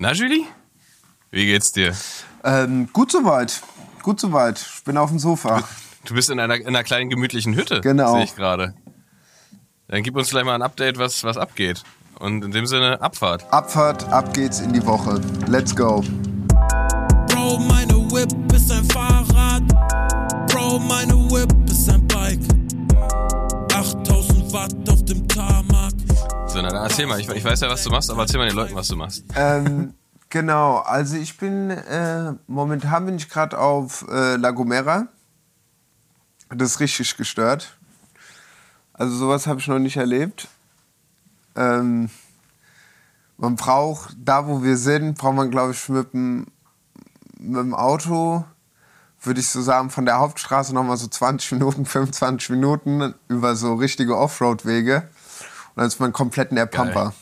Na, Julie? Wie geht's dir? Ähm, gut soweit. Gut soweit. Ich bin auf dem Sofa. Du bist in einer, in einer kleinen gemütlichen Hütte. Genau. Sehe ich gerade. Dann gib uns gleich mal ein Update, was, was abgeht. Und in dem Sinne, Abfahrt. Abfahrt, ab geht's in die Woche. Let's go. Bro, meine Whip ist ein Fahrrad. Bro, meine Na, dann erzähl mal. Ich, ich weiß ja, was du machst, aber erzähl mal den Leuten, was du machst. Ähm, genau, also ich bin, äh, momentan bin ich gerade auf äh, La Gomera. Das ist richtig gestört. Also sowas habe ich noch nicht erlebt. Ähm, man braucht, da wo wir sind, braucht man glaube ich mit dem Auto, würde ich so sagen, von der Hauptstraße nochmal so 20 Minuten, 25 Minuten über so richtige Offroad-Wege. Und dann ist man komplett in der Geil. Pampa.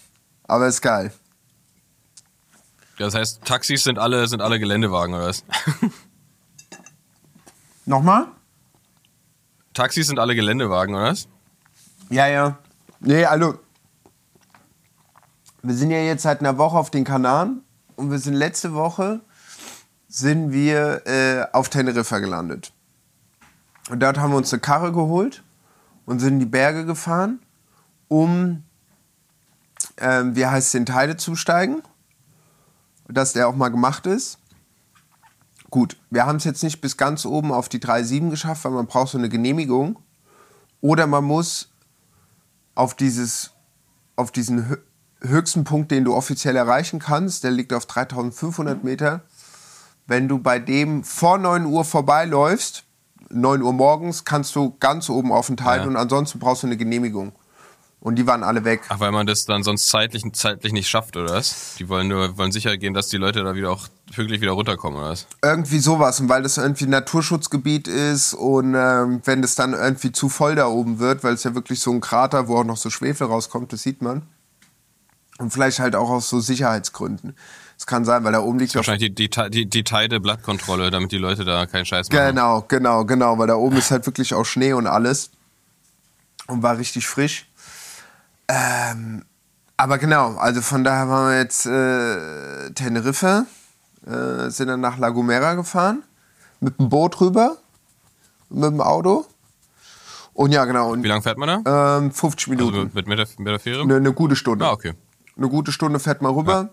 Aber ist geil. Das heißt, Taxis sind alle, sind alle Geländewagen, oder was? Nochmal? Taxis sind alle Geländewagen, oder was? Ja, ja. Nee, also. Wir sind ja jetzt seit einer Woche auf den Kanaren und wir sind letzte Woche sind wir äh, auf Teneriffa gelandet. Und dort haben wir uns eine Karre geholt und sind in die Berge gefahren, um, ähm, wie heißt es, den Teide zusteigen. Dass der auch mal gemacht ist. Gut, wir haben es jetzt nicht bis ganz oben auf die 3,7 geschafft, weil man braucht so eine Genehmigung. Oder man muss auf, dieses, auf diesen hö- höchsten Punkt, den du offiziell erreichen kannst, der liegt auf 3500 Meter. Wenn du bei dem vor 9 Uhr vorbeiläufst, 9 Uhr morgens, kannst du ganz oben auf den Teil Ja. und ansonsten brauchst du eine Genehmigung. Und die waren alle weg. Ach, weil man das dann sonst zeitlich, zeitlich nicht schafft, oder was? Die wollen nur, wollen sicher gehen, dass die Leute da wieder auch pünktlich wieder runterkommen, oder was? Irgendwie sowas. Und weil das irgendwie ein Naturschutzgebiet ist und ähm, wenn das dann irgendwie zu voll da oben wird, weil es ja wirklich so ein Krater, wo auch noch so Schwefel rauskommt, das sieht man. Und vielleicht halt auch aus so Sicherheitsgründen. Es kann sein, weil da oben liegt Wahrscheinlich die, die, die, die Teide-Blattkontrolle, damit die Leute da keinen Scheiß machen. Genau, genau, genau, weil da oben ist halt wirklich auch Schnee und alles. Und war richtig frisch. Ähm, aber genau, also von daher waren wir jetzt äh, Teneriffa, äh, sind dann nach La Gomera gefahren, mit dem Boot rüber, mit dem Auto. Und ja, genau, und Wie lange fährt man da? ähm, 50 Also Minuten. mit, mit, der, mit der Fähre? Eine, eine gute Stunde. Ah, okay. Eine gute Stunde fährt man rüber.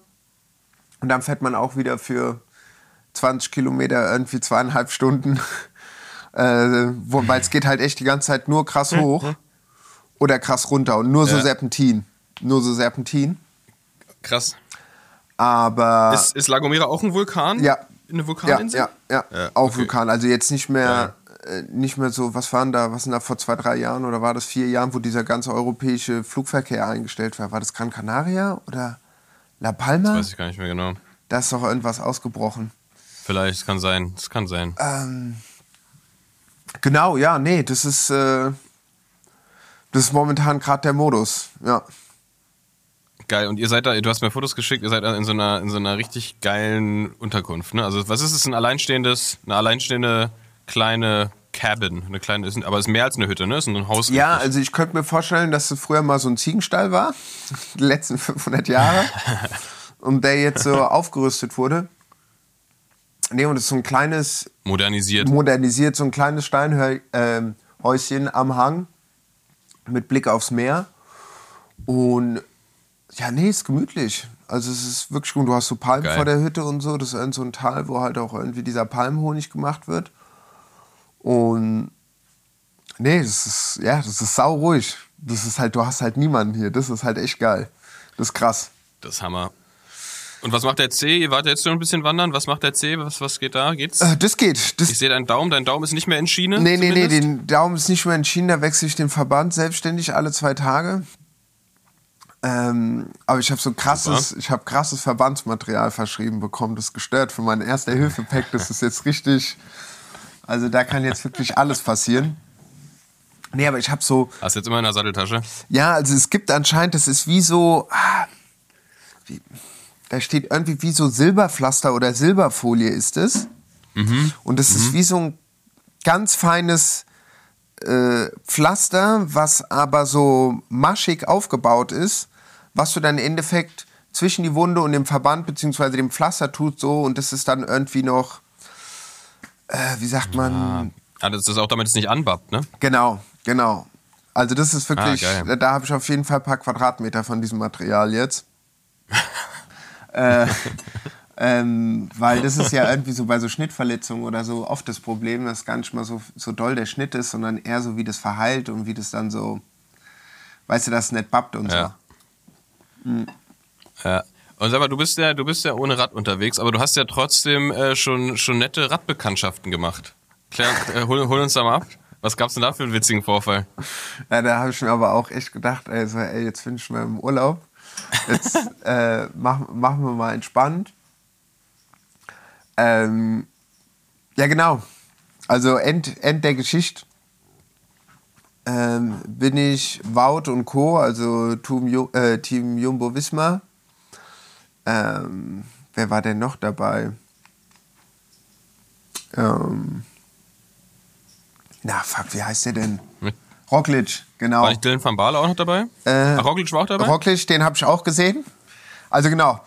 Und dann fährt man auch wieder für 20 Kilometer irgendwie zweieinhalb Stunden. äh, Weil es geht halt echt die ganze Zeit nur krass hoch oder krass runter. Und nur so Ja. Serpentin. Nur so Serpentin. Krass. Aber. Ist, ist La Gomera auch ein Vulkan? Ja. Eine ja, Vulkaninsel? ja, ja, Ja, Auch okay. Vulkan. Also jetzt nicht mehr, äh, nicht mehr so, was waren da, was sind da vor zwei, drei Jahren oder war das vier Jahren, wo dieser ganze europäische Flugverkehr eingestellt war? War das Gran Canaria oder La Palma? Weiß ich gar nicht mehr genau. Da ist doch irgendwas ausgebrochen. Vielleicht, kann sein. Das kann sein. Ähm, genau, ja, nee, das ist, äh, das ist momentan gerade der Modus, ja. Geil. Und ihr seid da, du hast mir Fotos geschickt, ihr seid da in so einer, in so einer richtig geilen Unterkunft, ne? Also was ist es? Ein alleinstehendes, eine alleinstehende kleine Cabin. Eine kleine, ist, aber es ist mehr als eine Hütte, ne? Es ist ein Haus. Ja, also ich könnte mir vorstellen, dass es früher mal so ein Ziegenstall war, die letzten 500 Jahre, und der jetzt so aufgerüstet wurde. Nee, und es ist so ein kleines, modernisiert. modernisiert, so ein kleines Steinhäuschen am Hang mit Blick aufs Meer. Und ja, nee, ist gemütlich. Also es ist wirklich gut. Du hast so Palmen Geil. vor der Hütte und so. Das ist so ein Tal, wo halt auch irgendwie dieser Palmhonig gemacht wird. Und nee, das ist, ja, das ist sau ruhig. Das ist halt, du hast halt niemanden hier. Das ist halt echt geil. Das ist krass. Das ist Hammer. Und was macht der C? Ihr wart jetzt schon ein bisschen wandern. Was macht der C? Was, was geht da? Geht's? Äh, das geht. Das, Ich sehe deinen Daumen. Dein Daumen ist nicht mehr in Schiene. Nee, nee, nee, den Daumen ist nicht mehr entschieden, da wechsle ich den Verband selbstständig alle zwei Tage. Ähm, aber ich habe so krasses, ich habe krasses Verbandsmaterial verschrieben bekommen, das ist gestört für mein erster Hilfe-Pack. Das ist jetzt richtig, also da kann jetzt wirklich alles passieren. Nee, aber ich habe so, Hast jetzt immer in der Satteltasche. ja, also es gibt anscheinend, das ist wie so, ah, wie, da steht irgendwie wie so Silberpflaster oder Silberfolie ist es. Und das ist wie so ein ganz feines äh, Pflaster, was aber so maschig aufgebaut ist, was du dann im Endeffekt zwischen die Wunde und dem Verband beziehungsweise dem Pflaster tut so und das ist dann irgendwie noch, äh, wie sagt man, Ah, das ist auch damit es nicht anbappt, ne? genau, genau. Also das ist wirklich, Ah, da habe ich auf jeden Fall ein paar Quadratmeter von diesem Material jetzt. äh, ähm, weil das ist ja irgendwie so bei so Schnittverletzungen oder so oft das Problem, dass gar nicht mal so, so doll der Schnitt ist, sondern eher so, wie das verheilt und wie das dann so, weißt du, das nicht bappt und Ja. so. Ja. Und sag mal, du bist ja, du bist ja ohne Rad unterwegs, aber du hast ja trotzdem äh, schon, schon nette Radbekanntschaften gemacht. Klär, äh, hol, hol uns da mal ab. Was gab's denn da für einen witzigen Vorfall? Ja, da habe ich mir aber auch echt gedacht, ey, so, ey jetzt bin ich mal im Urlaub. Jetzt äh, machen, machen wir mal entspannt. Ähm, ja, genau. Also End, End der Geschichte ähm, bin ich Wout und Co., also Team, äh, Team Jumbo Wismar. Ähm, wer war denn noch dabei? Ähm, na, fuck, wie heißt der denn? Roglic, genau. War nicht Dylan van Baarle auch noch dabei? Äh, Ach, Roglic war auch dabei? Roglic, den habe ich auch gesehen. Also genau,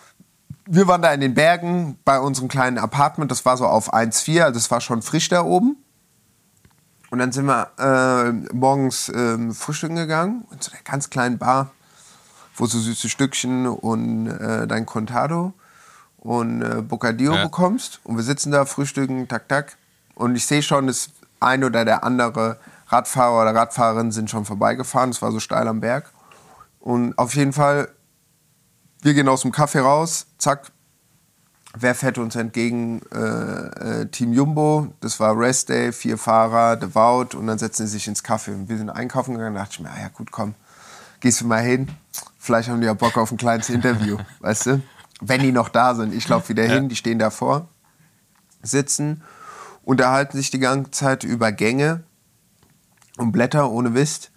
wir waren da in den Bergen bei unserem kleinen Apartment. Das war so auf 1,4, also es war schon frisch da oben. Und dann sind wir äh, morgens ähm, frühstücken gegangen in so einer ganz kleinen Bar, wo so süße Stückchen und äh, dein Contado und äh, Bocadillo Ja. bekommst. Und wir sitzen da, frühstücken, tak, tak. Und ich sehe schon, das ein oder der andere Radfahrer oder Radfahrerin sind schon vorbeigefahren. Es war so steil am Berg. Und auf jeden Fall, wir gehen aus dem Café raus, zack. Wer fährt uns entgegen? Äh, äh, Team Jumbo, das war Rest Day, vier Fahrer, The Wout und dann setzen sie sich ins Café. Und wir sind einkaufen gegangen, da dachte ich mir, ah ja gut, komm, gehst du mal hin. Vielleicht haben die ja Bock auf ein kleines Interview, weißt du? Wenn die noch da sind. Ich laufe wieder hin, die stehen davor, sitzen, unterhalten sich die ganze Zeit über Gänge und Blätter ohne Mist.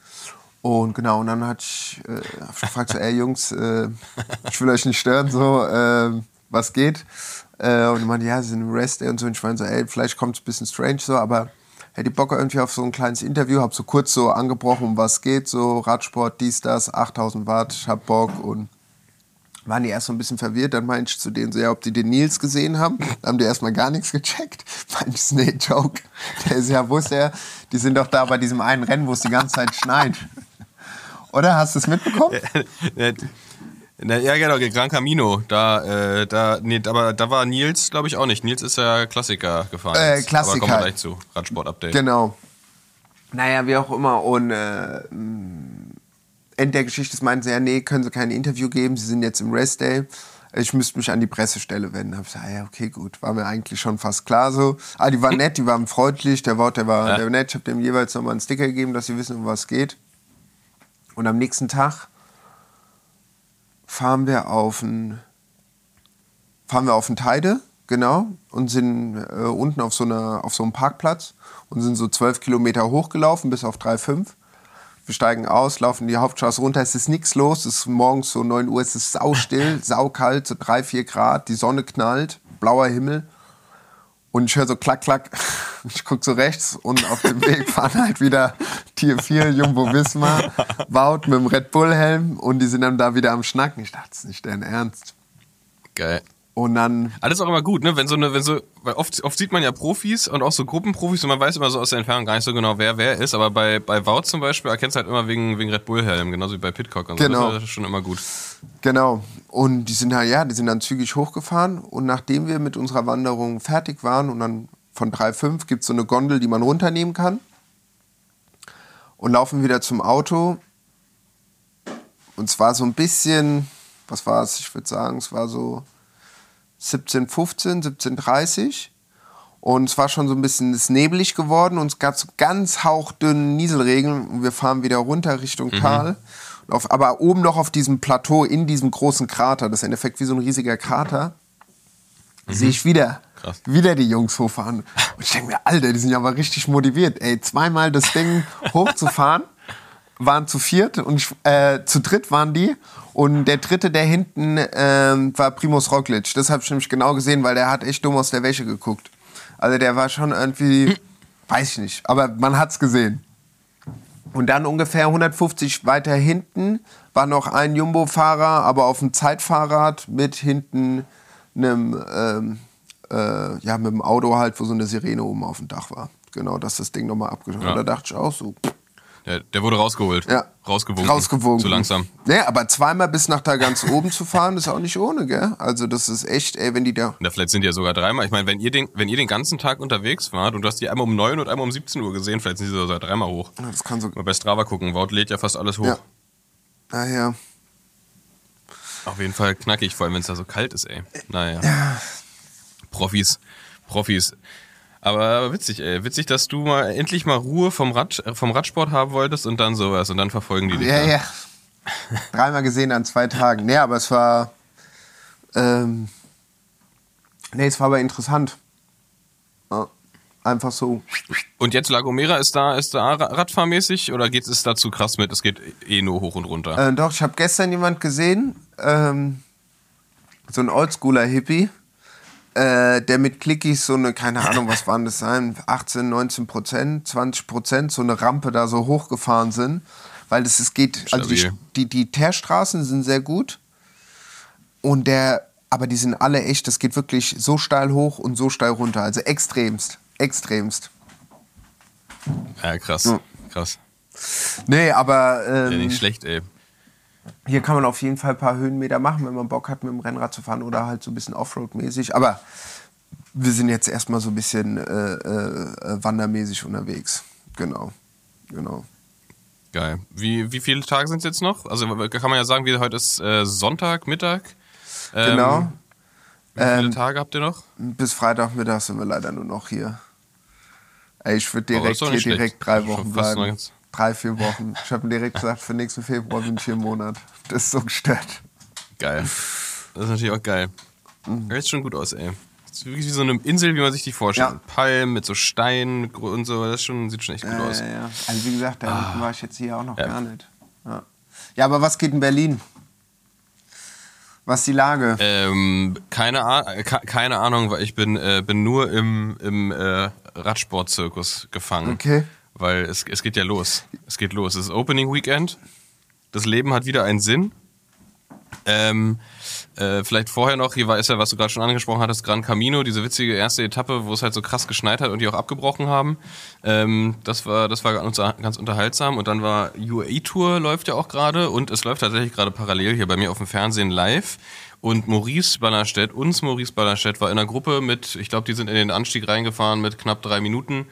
Und genau, und dann hat ich, äh, ich gefragt, so, ey Jungs, äh, ich will euch nicht stören, so, äh, was geht? Äh, und die meinte, ja, sie sind im Rest und so. Und ich meine so, ey, vielleicht kommt es ein bisschen strange so, aber hätte ich Bock irgendwie auf so ein kleines Interview, hab so kurz so angebrochen, um was geht, so Radsport, dies, das, 8000 Watt, ich hab Bock und waren die erst so ein bisschen verwirrt. Dann meinte ich zu denen so, ja, ob die den Nils gesehen haben. Dann haben die erstmal gar nichts gecheckt. Meinte ich, nee, Joke. Der ist ja, wo ist der? Die sind doch da bei diesem einen Rennen, wo es die ganze Zeit schneit. Oder? Hast du es mitbekommen? Ja, na, ja, genau, Gran Camino. Da, äh, da, nee, aber da war Nils, glaube ich, auch nicht. Nils ist ja Klassiker gefahren. Äh. Klassiker. Aber kommen wir gleich zu. Radsport-Update. Genau. Naja, wie auch immer. Und äh, Ende der Geschichte meinten sie, ja, nee, können sie kein Interview geben, sie sind jetzt im Rest Day. Ich müsste mich an die Pressestelle wenden. Hab gesagt, ah, ja, okay, gut. War mir eigentlich schon fast klar so. Ah, die waren nett, die waren freundlich. Der Wort, der war, Ja. der war nett. Ich habe dem jeweils nochmal einen Sticker gegeben, dass sie wissen, um was es geht. Und am nächsten Tag fahren wir auf ein fahren wir auf den Teide, genau, und sind äh, unten auf so, einer, auf so einem Parkplatz und sind so zwölf Kilometer hochgelaufen bis auf 3,5. Wir steigen aus, laufen die Hauptstraße runter, es ist nichts los, es ist morgens so 9 Uhr, es ist saustill, saukalt, so 3, 4 Grad, die Sonne knallt, blauer Himmel. Und ich höre so klack, klack. Ich gucke so rechts und auf dem Weg fahren halt wieder Tier 4, Jumbo Wismar, Wout mit dem Red Bull-Helm und die sind dann da wieder am Schnacken. Ich dachte, das ist nicht dein Ernst. Geil. Und dann Alles auch immer gut, ne? Wenn so eine, wenn so, weil oft, oft sieht man ja Profis und auch so Gruppenprofis und man weiß immer so aus der Entfernung gar nicht so genau, wer wer ist. Aber bei, bei Wout zum Beispiel erkennst du halt immer wegen, wegen Red Bull-Helm, genauso wie bei Pitcock und Genau. so. Das ist schon immer gut. Genau. Und die sind halt, ja, die sind dann zügig hochgefahren. Und nachdem wir mit unserer Wanderung fertig waren und dann von 3,5 gibt es so eine Gondel, die man runternehmen kann. Und laufen wieder zum Auto. Und zwar so ein bisschen, was war es? Ich würde sagen, es war so 1715, 1730. Und es war schon so ein bisschen ist neblig geworden und es gab so ganz hauchdünnen Nieselregen und wir fahren wieder runter Richtung Tal. Und Auf, aber oben noch auf diesem Plateau, in diesem großen Krater, das ist im Endeffekt wie so ein riesiger Krater, sehe ich wieder, Krass. wieder die Jungs hochfahren. Und ich denke mir, Alter, die sind ja aber richtig motiviert. Ey, zweimal das Ding hochzufahren, waren zu viert und ich, äh, zu dritt waren die. Und der dritte, der hinten ähm, war Primus Roglic. Das habe ich nämlich genau gesehen, weil der hat echt dumm aus der Wäsche geguckt. Also der war schon irgendwie, weiß ich nicht, aber man hat's gesehen. Und dann ungefähr 150 weiter hinten war noch ein Jumbo-Fahrer, aber auf dem Zeitfahrrad mit hinten einem, ähm, äh, ja, mit dem Auto halt, wo so eine Sirene oben auf dem Dach war. Genau, dass das Ding nochmal abgeschaut Ja. Da dachte ich auch so, pff, Der, der wurde rausgeholt. ja. Rausgewogen. Rausgewogen. Zu langsam. Nee, aber zweimal bis nach da ganz oben zu fahren, ist auch nicht ohne, gell? Also das ist echt, ey, wenn die da... Na, vielleicht sind die ja sogar dreimal. Ich meine, wenn ihr, den, wenn ihr den ganzen Tag unterwegs wart und du hast die einmal um 9 und einmal um 17 Uhr gesehen, vielleicht sind sie sogar dreimal hoch. Das kann so... Mal bei Strava gucken. Wout lädt ja fast alles hoch. Ja. Naja. Auf jeden Fall knackig, vor allem wenn es da so kalt ist, ey. Naja. Profis. Profis. Aber witzig, ey. Witzig, dass du mal endlich mal Ruhe vom, Rad, vom Radsport haben wolltest und dann sowas. Und dann verfolgen die dich. Ja, da. ja. Dreimal gesehen an zwei Tagen. Nee, aber es war. Ähm, nee, es war aber interessant. Einfach so. Und jetzt La Gomera, ist da, ist da Ra- radfahrmäßig oder geht es da zu krass mit? Es geht eh nur hoch und runter. Äh, doch, ich habe gestern jemand gesehen, ähm, so ein Oldschooler Hippie, äh, der mit Clickies so eine, keine Ahnung, was waren das sein, 18, 19 Prozent, 20 Prozent, so eine Rampe da so hochgefahren sind. Weil das, es geht, also die, Stabil. die, die Teerstraßen sind sehr gut. Und der, aber die sind alle echt, das geht wirklich so steil hoch und so steil runter. Also extremst. Extremst. ja, krass. Ja. Krass. Nee, aber Ja, ähm, nicht schlecht, ey. Hier kann man auf jeden Fall ein paar Höhenmeter machen, wenn man Bock hat, mit dem Rennrad zu fahren oder halt so ein bisschen Offroad-mäßig. Aber wir sind jetzt erstmal so ein bisschen äh, äh, wandermäßig unterwegs. Genau. Genau. Geil. Wie, wie viele Tage sind es jetzt noch? Also kann man ja sagen, wie heute ist äh, Sonntag, Mittag. Ähm, Genau. Wie viele Ähm, Tage habt ihr noch? Bis Freitagmittag sind wir leider nur noch hier. Ey, ich würde direkt hier schlecht. direkt drei Wochen bleiben. Drei, vier Wochen. Ich habe direkt gesagt, für nächsten Februar bin ich hier im Monat. Das ist so gestört. Geil. Das ist natürlich auch geil. Mhm. Sieht schon gut aus, ey. Das ist wirklich wie so eine Insel, wie man sich die vorstellt. Ja. Palmen mit so Steinen und so. Das schon, sieht schon echt gut Ja, aus. ja, ja. Also wie gesagt, da unten war ich jetzt hier auch noch Ja. gar nicht. Ja. ja, aber was geht in Berlin? Was ist die Lage? Ähm, keine, Ah- ke- keine Ahnung, weil ich bin, äh, bin nur im, im äh, Radsportzirkus gefangen. Okay. Weil es, es geht ja los. Es geht los. Es ist Opening Weekend. Das Leben hat wieder einen Sinn. Ähm, äh, vielleicht vorher noch, hier war ist ja, was du gerade schon angesprochen hattest, Gran Camino, diese witzige erste Etappe, wo es halt so krass geschneit hat und die auch abgebrochen haben. Ähm, das war, das war ganz, unterhaltsam. Und dann war UAE Tour läuft ja auch gerade und es läuft tatsächlich gerade parallel hier bei mir auf dem Fernsehen live. Und Maurice Ballerstedt, uns Maurice Ballerstedt war in einer Gruppe mit, ich glaube, die sind in den Anstieg reingefahren mit knapp drei Minuten,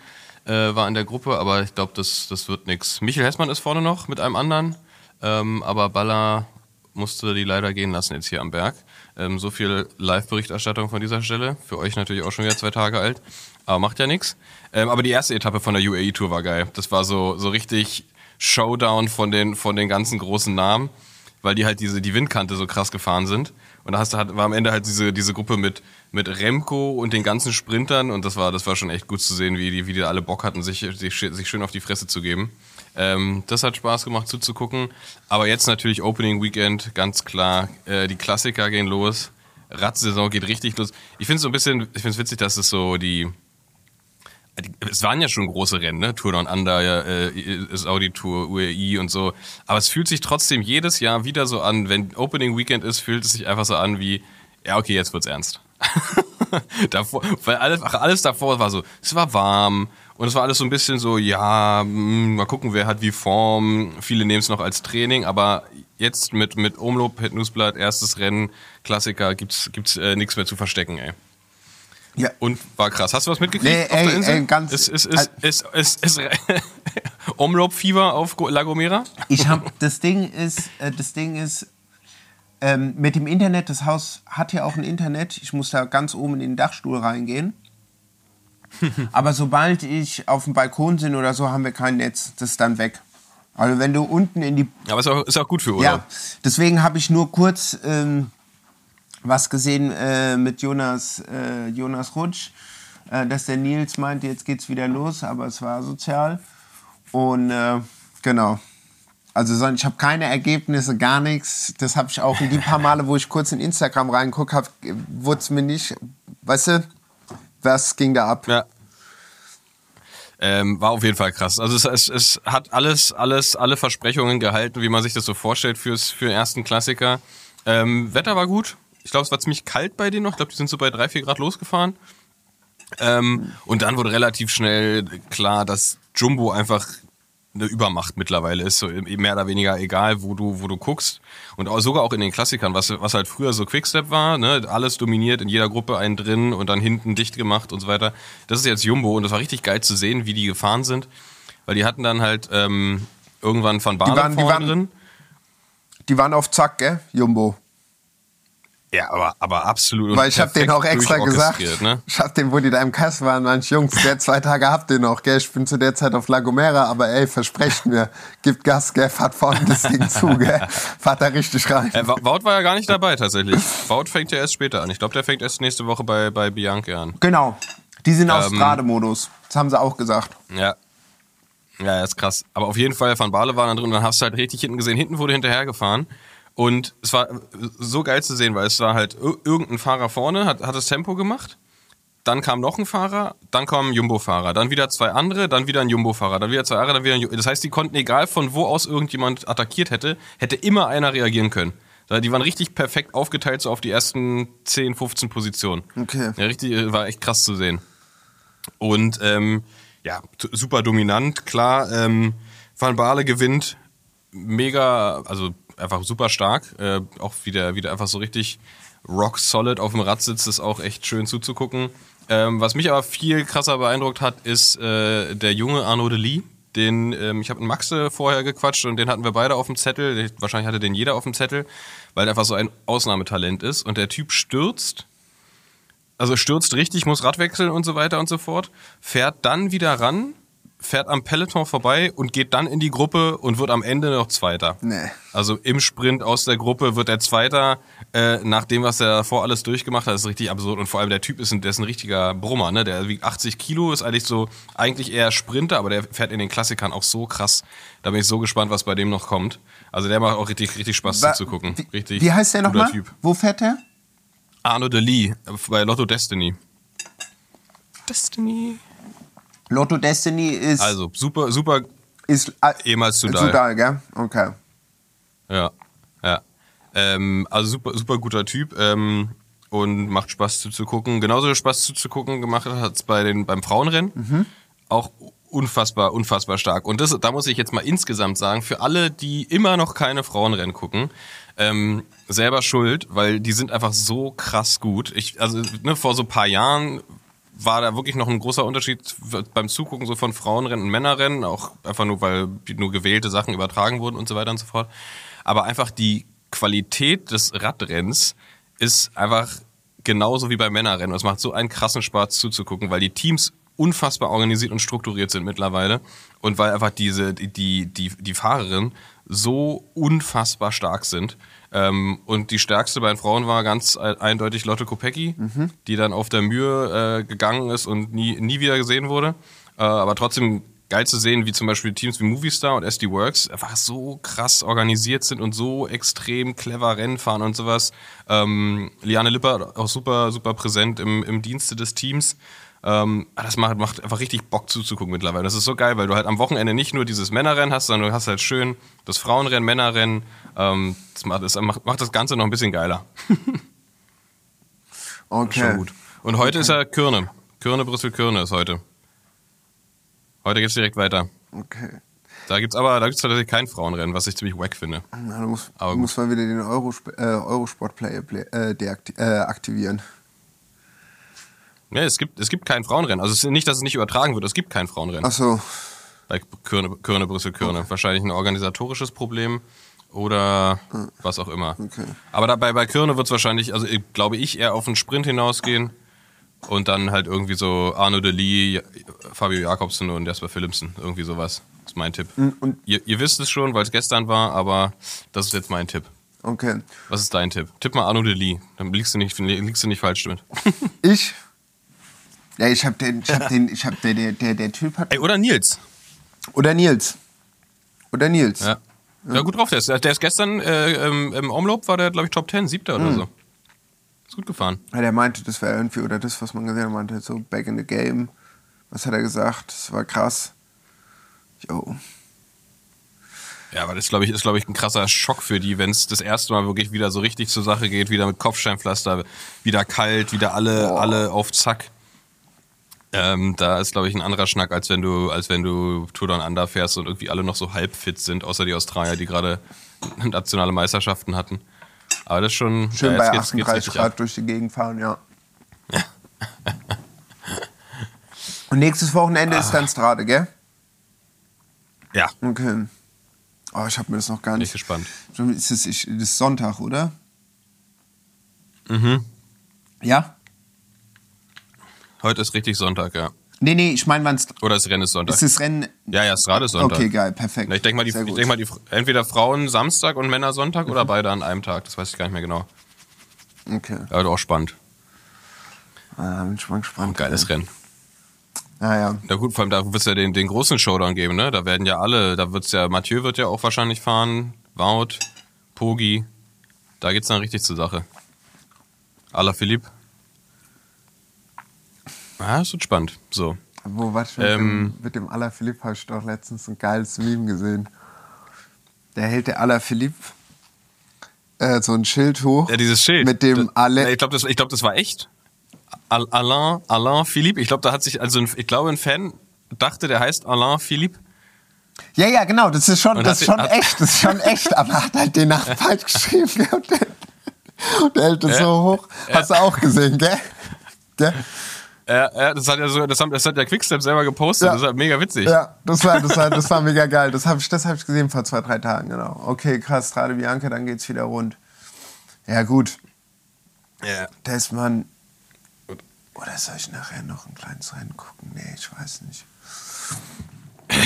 äh, war in der Gruppe, aber ich glaube, das, das wird nix. Michael Hessmann ist vorne noch mit einem anderen, ähm, aber Baller musste die leider gehen lassen jetzt hier am Berg. Ähm, so viel Live-Berichterstattung von dieser Stelle. Für euch natürlich auch schon wieder zwei Tage alt. Aber macht ja nichts. Ähm, aber die erste Etappe von der UAE-Tour war geil. Das war so, so richtig Showdown von den, von den ganzen großen Namen, weil die halt diese, die Windkante so krass gefahren sind. Und da hast du halt, war am Ende halt diese, diese Gruppe mit, mit Remco und den ganzen Sprintern. Und das war, das war schon echt gut zu sehen, wie die, wie die alle Bock hatten, sich, sich, sich schön auf die Fresse zu geben. Ähm, das hat Spaß gemacht zuzugucken. Aber jetzt natürlich Opening Weekend, ganz klar. Äh, die Klassiker gehen los. Radsaison geht richtig los. Ich finde es so ein bisschen, ich finde es witzig, dass es so die, die- es waren ja schon große Rennen, ne? Tour Down Under, äh, Saudi Tour, UAE und so. Aber es fühlt sich trotzdem jedes Jahr wieder so an, wenn Opening Weekend ist, fühlt es sich einfach so an wie, ja, okay, jetzt wird's ernst. davor, weil alles, ach, alles davor war so, es war warm und es war alles so ein bisschen so, ja, mh, mal gucken, wer hat wie Form. Viele nehmen es noch als Training, aber jetzt mit, mit Omloop, Het Newsblatt, erstes Rennen, Klassiker, gibt's, gibt's äh, nichts mehr zu verstecken, ey. Ja. Und war krass. Hast du was mitgekriegt Nee, auf ey, der Insel? ey, ganz- Ist, ist, ist, ist, ist, ist, ist Omloop-Fieber auf La Gomera? Ich habe das Ding ist, äh, das Ding ist ähm, mit dem Internet. Das Haus hat ja auch ein Internet. Ich muss da ganz oben in den Dachstuhl reingehen. Aber sobald ich auf dem Balkon bin oder so, haben wir kein Netz. Das ist dann weg. Also wenn du unten in die Aber ist auch, ist auch gut für Urlaub. ja, deswegen habe ich nur kurz ähm, was gesehen äh, mit Jonas, äh, Jonas Rutsch, äh, dass der Nils meinte, jetzt geht's wieder los, aber es war sozial. Und äh, genau. Also ich habe keine Ergebnisse, gar nichts. Das habe ich auch in die paar Male, wo ich kurz in Instagram reingucke, wurde es mir nicht, weißt du, was ging da ab? Ja. Ähm, war auf jeden Fall krass. Also es, es, es hat alles, alles, alle Versprechungen gehalten, wie man sich das so vorstellt fürs, für den ersten Klassiker. Ähm, Wetter war gut. Ich glaube, es war ziemlich kalt bei denen noch. Ich glaube, die sind so bei drei, vier Grad losgefahren. Ähm, und dann wurde relativ schnell klar, dass Jumbo einfach eine Übermacht mittlerweile ist, so mehr oder weniger egal, wo du, wo du guckst. Und auch, sogar auch in den Klassikern, was, was halt früher so Quickstep war, ne, alles dominiert, in jeder Gruppe einen drin und dann hinten dicht gemacht und so weiter. Das ist jetzt Jumbo und das war richtig geil zu sehen, wie die gefahren sind. Weil die hatten dann halt ähm, irgendwann Van Baarle die vorne waren- drin. Die waren auf Zack, gell? Jumbo. Ja, aber, aber absolut. Weil ich habe denen auch extra gesagt, Ne? ich hab den, wo die da im Kass waren, manch Jungs, der zwei Tage habt ihr noch, gell? Ich bin zu der Zeit auf La Gomera, aber ey, versprecht mir, gibt Gas, gell? Fahrt vorne das Ding zu, gell? Fahrt da richtig rein. Äh, Wout war ja gar nicht dabei tatsächlich. Wout fängt ja erst später an. Ich glaube, der fängt erst nächste Woche bei, bei Bianca an. Genau. Die sind auf Ähm, Strade-Modus. Das haben sie auch gesagt. Ja. Ja, ist krass. Aber auf jeden Fall, Van Baale war dann drin und dann hast du halt richtig hinten gesehen. Hinten wurde hinterhergefahren. Und es war so geil zu sehen, weil es war halt ir- irgendein Fahrer vorne, hat, hat das Tempo gemacht. Dann kam noch ein Fahrer, dann kam ein Jumbo-Fahrer, dann wieder zwei andere, dann wieder ein Jumbo-Fahrer, dann wieder zwei andere, dann wieder ein Jumbo. Das heißt, die konnten, egal von wo aus irgendjemand attackiert hätte, hätte immer einer reagieren können. Da- Die waren richtig perfekt aufgeteilt so auf die ersten 10, 15 Positionen. Okay. Ja, richtig, äh, war echt krass zu sehen. Und ähm, ja, super dominant, klar. Ähm, Van Baale gewinnt mega, also einfach super stark. Äh, auch wieder, wieder einfach so richtig rock solid auf dem Rad sitzt, ist auch echt schön zuzugucken. Ähm, was mich aber viel krasser beeindruckt hat, ist äh, der junge Arnaud de Lee. Den, ähm, ich habe mit Maxe vorher gequatscht und den hatten wir beide auf dem Zettel. Wahrscheinlich hatte den jeder auf dem Zettel, weil er einfach so ein Ausnahmetalent ist. Und der Typ stürzt also stürzt richtig, muss Rad wechseln und so weiter und so fort, fährt dann wieder ran, fährt am Peloton vorbei und geht dann in die Gruppe und wird am Ende noch Zweiter. Nee. Also im Sprint aus der Gruppe wird er Zweiter, äh, nach dem, was er davor alles durchgemacht hat, das ist richtig absurd. Und vor allem der Typ ist ein, der ist ein richtiger Brummer, ne? Der wiegt 80 Kilo, ist eigentlich so, eigentlich eher Sprinter, aber der fährt in den Klassikern auch so krass. Da bin ich so gespannt, was bei dem noch kommt. Also der macht auch richtig, richtig Spaß Wa- zuzugucken. Wie, Richtig wie heißt der nochmal? Typ. Wo fährt der? Arno de Lee bei Lotto Destiny. Destiny. Lotto Destiny ist. Also super, super, ist äh, ehemals Sudal. Sudal, gell? Okay. ja, ja. Ähm, also super, super guter Typ ähm, und macht Spaß zuzugucken. Genauso Spaß zuzugucken gemacht hat es bei den beim Frauenrennen. Auch unfassbar, unfassbar stark. Und das, da muss ich jetzt mal insgesamt sagen, für alle, die immer noch keine Frauenrennen gucken, ähm, selber schuld, weil die sind einfach so krass gut. Ich, also ne, vor so ein paar Jahren war da wirklich noch ein großer Unterschied beim Zugucken so von Frauenrennen und Männerrennen, auch einfach nur, weil nur gewählte Sachen übertragen wurden und so weiter und so fort. Aber einfach die Qualität des Radrenns ist einfach genauso wie beim Männerrennen. Es macht so einen krassen Spaß zuzugucken, weil die Teams unfassbar organisiert und strukturiert sind mittlerweile und weil einfach diese die die die, die Fahrerinnen so unfassbar stark sind. Ähm, und die stärkste bei den Frauen war ganz e- eindeutig Lotte Kopecki, die dann auf der Mühe äh, gegangen ist und nie, nie wieder gesehen wurde. Äh, aber trotzdem geil zu sehen, wie zum Beispiel Teams wie Movistar und SD Works einfach so krass organisiert sind und so extrem clever Rennen fahren und sowas. Ähm, Liane Lipper auch super, super präsent im, im Dienste des Teams. Ähm, das macht, macht einfach richtig Bock zuzugucken mittlerweile. Das ist so geil, weil du halt am Wochenende nicht nur dieses Männerrennen hast, sondern du hast halt schön das Frauenrennen, Männerrennen. Ähm, das, macht, das macht, das Ganze noch ein bisschen geiler. Okay. Schon gut. Und heute ist ja Kürne. Kürne, Brüssel, Kürne ist heute. Heute geht's direkt weiter. Okay. Da gibt's aber, da gibt's tatsächlich kein Frauenrennen, was ich ziemlich wack finde. Na, du musst, Aber du musst mal wieder den Eurosp äh, Eurosport-Player äh, äh, aktivieren. Nee, es gibt, es gibt kein Frauenrennen. Also es ist nicht, dass es nicht übertragen wird, es gibt kein Frauenrennen. Achso, Bei Kürne, Kürne Brüssel, Kürne. Wahrscheinlich ein organisatorisches Problem oder was auch immer. Okay. Aber dabei bei Kürne wird's wahrscheinlich, also glaube ich, eher auf einen Sprint hinausgehen und dann halt irgendwie so Arno de Lee, Fabio Jakobsen und Jasper Philipsen. Irgendwie sowas. Das ist mein Tipp. und- ihr, ihr wisst es schon, weil es gestern war, aber das ist jetzt mein Tipp. okay. Was ist dein Tipp? Tipp mal Arno de Lee. Dann liegst du nicht, liegst du nicht falsch damit. Ich? Ja, ich hab den, ich hab den, ich hab der, der, der, der Typ hat. Ey, oder Nils. Oder Nils. Oder Nils. Ja. Ja, gut drauf. Der ist, der ist gestern äh, im, im Omloop war der, glaube ich, Top 10, siebter oder so. Ist gut gefahren. Ja, der meinte, das wäre irgendwie, oder das, was man gesehen hat, meinte so back in the game, Was hat er gesagt? Das war krass. Jo. Ja, aber das ist, glaube ich, ist, glaube ich, ein krasser Schock für die, wenn es das erste Mal wirklich wieder so richtig zur Sache geht, wieder mit Kopfsteinpflaster, wieder kalt, wieder alle, alle auf Zack. Ähm, da ist, glaube ich, ein anderer Schnack, als wenn du, als wenn du Tour Down Under fährst und irgendwie alle noch so halb fit sind, außer die Australier, die gerade nationale Meisterschaften hatten. Aber das ist schon Schön ja, bei jetzt geht's- geht's 38 richtig Grad ab. durch die Gegend fahren, ja. Und nächstes Wochenende ist Ah. dann Strade, gell? Ja, Okay. Oh, ich habe mir das noch gar bin nicht. ich gespannt. Ist ich, das ist Sonntag, oder? Mhm. Ja? Heute ist richtig Sonntag, ja. Nee, nee, ich meine, wann es Oder das Rennen ist Sonntag. ist das Rennen. ja, ja, Strade ist Sonntag. Okay, geil, perfekt. Ich denke mal, die, ich denk mal die, entweder Frauen Samstag und Männer Sonntag Mhm. oder beide an einem Tag. Das weiß ich gar nicht mehr genau. Okay. Aber auch spannend. Ah, bin ich mal gespannt. Ein geiles Rennen. Naja. Na gut, vor allem da wird es ja den, den großen Showdown geben, ne? Da werden ja alle, da wird's ja, Mathieu wird ja auch wahrscheinlich fahren, Wout, Pogi. Da geht's dann richtig zur Sache. Ala Philipp. Das wird spannend. So. Wo was mit, Ähm. dem, mit dem Alaphilippe habe ich doch letztens ein geiles Meme gesehen. Da hält der Alaphilippe äh, so ein Schild hoch. Ja, dieses Schild. Mit dem. Ja, Ich glaube, das, ich glaub, das war echt. Al Alain, Alain Philippe. Ich glaube, da hat sich, also ein, ich glaube, ein Fan dachte, der heißt Alain Philippe. Ja, ja, genau, das ist schon, Und das ist schon echt, das ist schon echt, aber hat halt den Namen falsch geschrieben. Und der, und der hält das Ja. so hoch. Hast du auch gesehen, gell? gell? Ja, ja, das hat ja so, das, haben, das hat der Quickstep selber gepostet. Ja. Das halt mega witzig. Ja, das war, das war, das war mega geil. Das habe ich, das hab ich gesehen vor zwei, drei Tagen, genau. Okay, krass, Strade Bianca, dann geht's wieder rund. Ja, gut. Ja. Desman. Oder soll ich nachher noch ein kleines Rennen gucken? Nee, ich weiß nicht.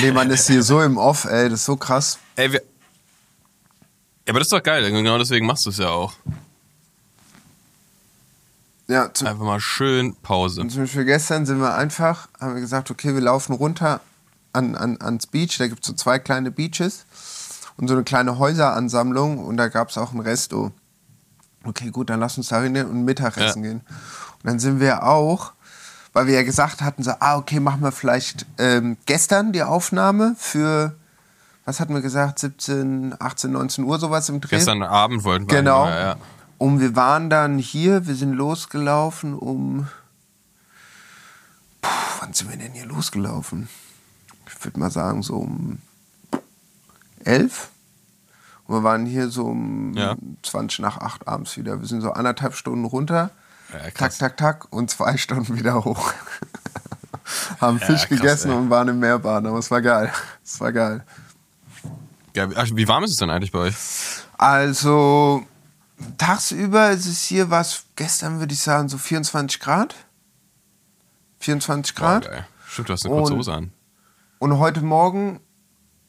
Nee, man ist hier so im Off, ey, das ist so krass. Ey, wir. Ja, aber das ist doch geil. Genau deswegen machst du es ja auch. Ja, zum, Einfach mal schön Pause. zum Beispiel gestern sind wir einfach, haben wir gesagt, okay, wir laufen runter an, an, ans Beach. Da gibt es so zwei kleine Beaches und so eine kleine Häuseransammlung und da gab es auch ein Resto. Okay, gut, dann lass uns da hin und Mittagessen Ja. gehen. Und dann sind wir auch, weil wir ja gesagt hatten, so, ah, okay, machen wir vielleicht ähm, gestern die Aufnahme für, was hatten wir gesagt, 17, 18, 19 Uhr, sowas im Dreh. Gestern Abend wollten wir. Genau. Ja, ja. Und wir waren dann hier, wir sind losgelaufen um. Puh, wann sind wir denn hier losgelaufen? Ich würde mal sagen, so um elf. Und wir waren hier so um Ja. 20 nach acht abends wieder. Wir sind so anderthalb Stunden runter. Ja, tak, krass. tak, tak. Und zwei Stunden wieder hoch. Haben Ja, Fisch krass, gegessen ey. und waren im Meerbahn. Aber es war geil. Es war geil. Ja, wie warm ist es denn eigentlich bei euch? Also tagsüber ist es hier was, gestern würde ich sagen so 24 Grad. 24 Boah, Grad. geil. Stimmt, du hast eine kurze Hose an. Und heute Morgen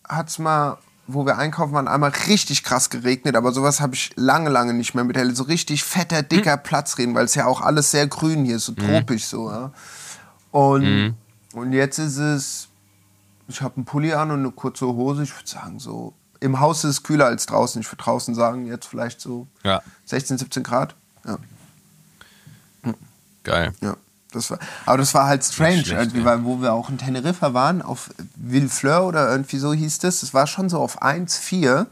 hat es mal, wo wir einkaufen waren, einmal richtig krass geregnet. Aber sowas habe ich lange, lange nicht mehr mit So richtig fetter, dicker Platzregen, weil es ja auch alles sehr grün hier ist, so tropisch so. Ja. Und, und jetzt ist es, ich habe einen Pulli an und eine kurze Hose. Ich würde sagen so, im Haus ist es kühler als draußen. Ich würde draußen sagen, jetzt vielleicht so Ja, 16, 17 Grad. Ja, geil. ja. Das war, aber das war halt strange, schlecht, irgendwie, ja. weil wo wir auch in Teneriffa waren, auf Villefleur oder irgendwie so hieß das, das war schon so auf 1,4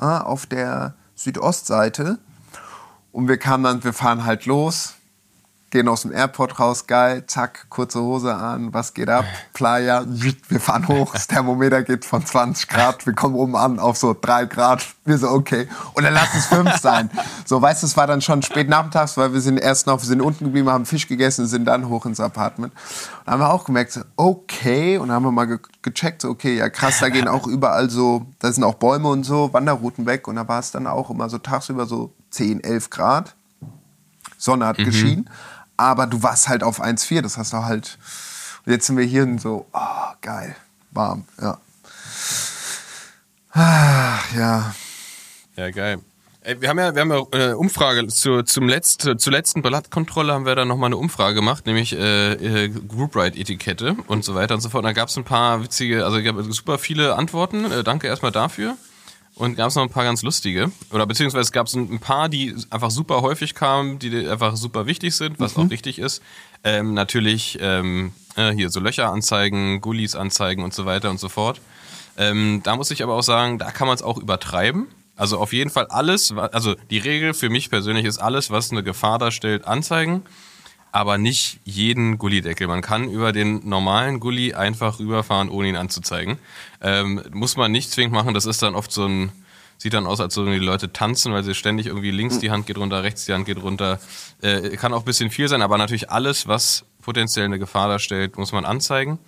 ja, auf der Südostseite. Und wir kamen dann, wir fahren halt los, gehen aus dem Airport raus, geil, zack, kurze Hose an, was geht ab? Playa, wir fahren hoch, das Thermometer geht von 20 Grad, wir kommen oben an auf so 3 Grad, wir so, okay, und dann lass es 5 sein. So, weißt du, es war dann schon spät nachmittags, weil wir sind erst noch, wir sind unten geblieben, haben Fisch gegessen, sind dann hoch ins Apartment. Und haben wir auch gemerkt, so, okay, und dann haben wir mal ge gecheckt, so, okay, ja krass, da gehen auch überall so, da sind auch Bäume und so, Wanderrouten weg und da war es dann auch immer so tagsüber so 10, 11 Grad. Sonne hat geschienen, aber du warst halt auf 1,4, das hast du halt. Und jetzt sind wir hier und so, oh, geil, warm, ja. Ach, ja. Ja, geil. Ey, wir haben ja, wir haben ja äh, Umfrage zu, zum Letzt, zur letzten Blattkontrolle haben wir dann nochmal eine Umfrage gemacht, nämlich äh, äh, Group Ride Etikette und so weiter und so fort. Und da gab es ein paar witzige, also gab super viele Antworten. Äh, danke erstmal dafür. Und gab es noch ein paar ganz lustige. Oder beziehungsweise es gab ein paar, die einfach super häufig kamen, die einfach super wichtig sind, was auch richtig ist. Ähm, natürlich ähm, äh, hier so Löcher anzeigen, Gullis anzeigen und so weiter und so fort. Ähm, da muss ich aber auch sagen, da kann man es auch übertreiben. Also auf jeden Fall alles, also die Regel für mich persönlich ist alles, was eine Gefahr darstellt, anzeigen, aber nicht jeden Gullideckel. Man kann über den normalen Gully einfach rüberfahren, ohne ihn anzuzeigen. Ähm, muss man nicht zwingend machen, das ist dann oft so ein, sieht dann aus, als würden die Leute tanzen, weil sie ständig irgendwie links die Hand geht runter, rechts die Hand geht runter. Äh, kann auch ein bisschen viel sein, aber natürlich alles, was potenziell eine Gefahr darstellt, muss man anzeigen.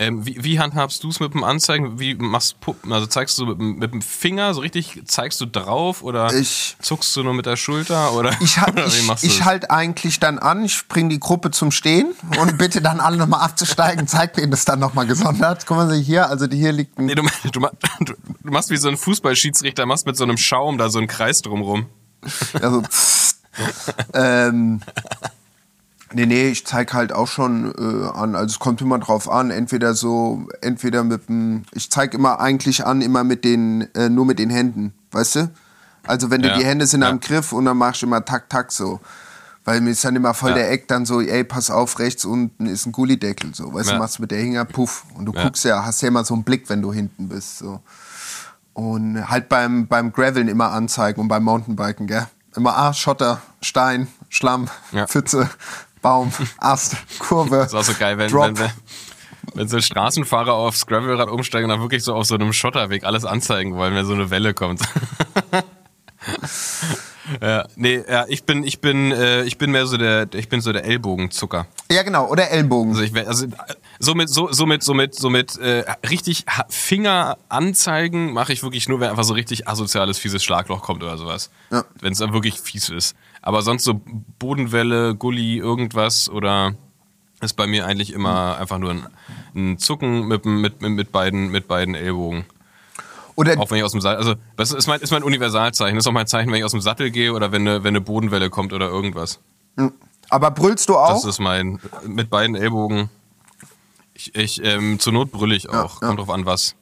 Ähm, wie, wie handhabst du es mit dem Anzeigen? Wie machst Pu- also zeigst du mit, dem- mit dem Finger so richtig, zeigst du drauf oder Ich- zuckst du nur mit der Schulter oder, Ich, halt, du das? halt eigentlich dann an, ich bringe die Gruppe zum Stehen und bitte dann alle nochmal abzusteigen, zeig denen das dann nochmal gesondert. Guck mal, hier, also hier liegt ein Nee, du, du, du, du machst wie so ein Fußballschiedsrichter, machst mit so einem Schaum da so einen Kreis drumrum. Also, ähm, nee, nee, ich zeig halt auch schon äh, an. Also es kommt immer drauf an. Entweder so, entweder mit dem, ich zeig immer eigentlich an, immer mit den, äh, nur mit den Händen, weißt du? Also wenn du Ja, die Hände sind ja. am Griff und dann machst du immer tak, tak so. Weil mir ist dann immer voll Ja. der Eck dann so, ey, pass auf, rechts unten ist ein Gullideckel, so. Weißt Ja. du, machst mit der Hinger, puff. Und du guckst ja, hast ja immer so einen Blick, wenn du hinten bist, so. Und halt beim, beim Graveln immer anzeigen und beim Mountainbiken, gell? Immer ah, Schotter, Stein, Schlamm. Pfütze, Baum, Ast, Kurve. Das ist auch so geil, wenn, Drop. wenn, wenn, wenn so Straßenfahrer aufs Gravelrad umsteigen und dann wirklich so auf so einem Schotterweg alles anzeigen wollen, wenn so eine Welle kommt. ja, nee, ja, ich bin, ich bin, äh, ich bin mehr so der, ich bin so der Ellbogenzucker. Ja, genau, oder Ellbogen. Also ich also somit so somit somit somit äh, richtig Finger anzeigen mache ich wirklich nur wenn einfach so richtig asoziales fieses Schlagloch kommt oder sowas. Ja. Wenn es dann wirklich fies ist. Aber sonst so Bodenwelle, Gully, irgendwas oder ist bei mir eigentlich immer einfach nur ein, ein Zucken mit, mit, mit, mit beiden mit beiden Ellbogen. oder Auch wenn ich aus dem Sattel, also das ist mein, ist mein Universalzeichen. Das ist auch mein Zeichen, wenn ich aus dem Sattel gehe oder wenn eine, wenn eine Bodenwelle kommt oder irgendwas. aber brüllst du auch? Das ist mein, mit beiden Ellbogen. Ich, ich ähm, zur Not brülle ich auch. Kommt drauf an, was.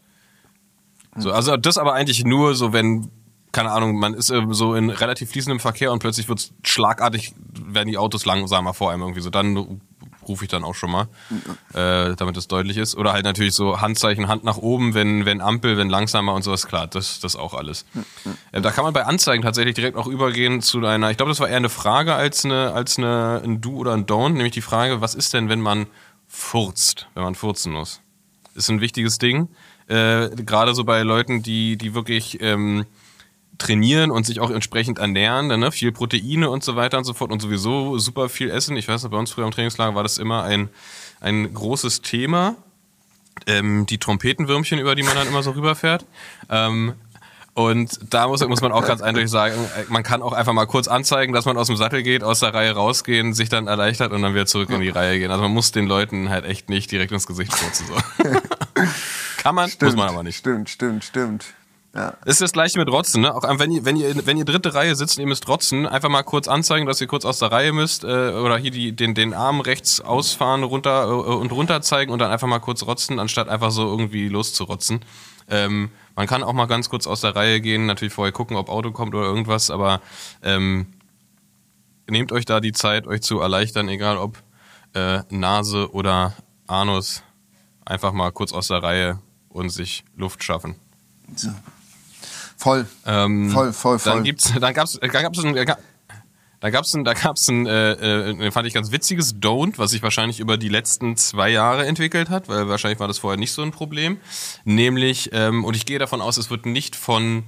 So, also das aber eigentlich nur so, wenn, keine Ahnung, man ist ähm, so in relativ fließendem Verkehr und plötzlich wird schlagartig, werden die Autos langsamer vor einem irgendwie so. Dann rufe ich dann auch schon mal, äh, damit es deutlich ist. Oder halt natürlich so Handzeichen, Hand nach oben, wenn, wenn Ampel, wenn langsamer und sowas, klar, das, das auch alles. Äh, da kann man bei Anzeigen tatsächlich direkt auch übergehen zu einer, ich glaube, das war eher eine Frage als eine, als eine, ein Do oder ein Don't, nämlich die Frage, was ist denn, wenn man furzt, wenn man furzen muss? Ist ein wichtiges Ding. Äh, Gerade so bei Leuten, die, die wirklich ähm, trainieren und sich auch entsprechend ernähren, dann, ne? viel Proteine und so weiter und so fort und sowieso super viel essen. Ich weiß noch, bei uns früher im Trainingslager war das immer ein, ein großes Thema. Ähm, die Trompetenwürmchen, über die man dann immer so rüberfährt. Ähm, und da muss, muss man auch ganz eindeutig sagen, man kann auch einfach mal kurz anzeigen, dass man aus dem Sattel geht, aus der Reihe rausgehen, sich dann erleichtert und dann wieder zurück in die Reihe gehen. Also man muss den Leuten halt echt nicht direkt ins Gesicht furzen. So. kann man, muss man aber nicht. Stimmt, stimmt, stimmt. Ja. Ist das gleiche mit Rotzen, ne? Auch wenn ihr, wenn ihr, wenn ihr dritte Reihe sitzt und ihr müsst rotzen, einfach mal kurz anzeigen, dass ihr kurz aus der Reihe müsst, äh, oder hier die, den, den Arm rechts ausfahren, runter äh, und runter zeigen und dann einfach mal kurz rotzen, anstatt einfach so irgendwie loszurotzen. Ähm, man kann auch mal ganz kurz aus der Reihe gehen, natürlich vorher gucken, ob Auto kommt oder irgendwas, aber ähm, nehmt euch da die Zeit, euch zu erleichtern, egal ob äh, Nase oder Anus, einfach mal kurz aus der Reihe und sich Luft schaffen. So. Voll. Ähm, voll, voll, voll. Dann gibt's, dann gab's, dann gab's ein, da gab's ein, da gab's ein, äh, äh, fand ich ganz witziges Don't, was sich wahrscheinlich über die letzten zwei Jahre entwickelt hat, weil wahrscheinlich war das vorher nicht so ein Problem. Nämlich, ähm, und ich gehe davon aus, es wird nicht von